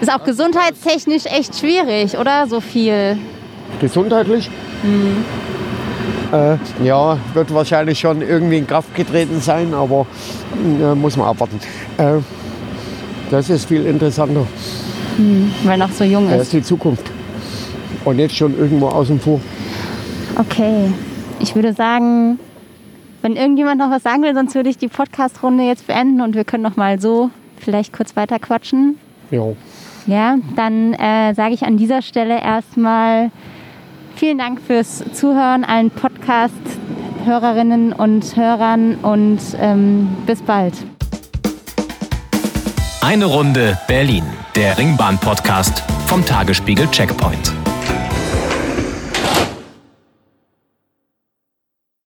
Ist auch gesundheitstechnisch echt schwierig, oder? So viel. Gesundheitlich? Äh, ja, wird wahrscheinlich schon irgendwie in Kraft getreten sein, aber äh, muss man abwarten. Äh, das ist viel interessanter. Weil noch so jung Das ist. ist die Zukunft. Und jetzt schon irgendwo außen vor. Okay. Ich würde sagen, wenn irgendjemand noch was sagen will, sonst würde ich die Podcast-Runde jetzt beenden und wir können noch mal so vielleicht kurz weiter quatschen. Ja. Ja, dann äh, sage ich an dieser Stelle erstmal vielen Dank fürs Zuhören, allen Podcast-Hörerinnen und Hörern und ähm, bis bald. Eine Runde Berlin, der Ringbahn-Podcast vom Tagesspiegel Checkpoint.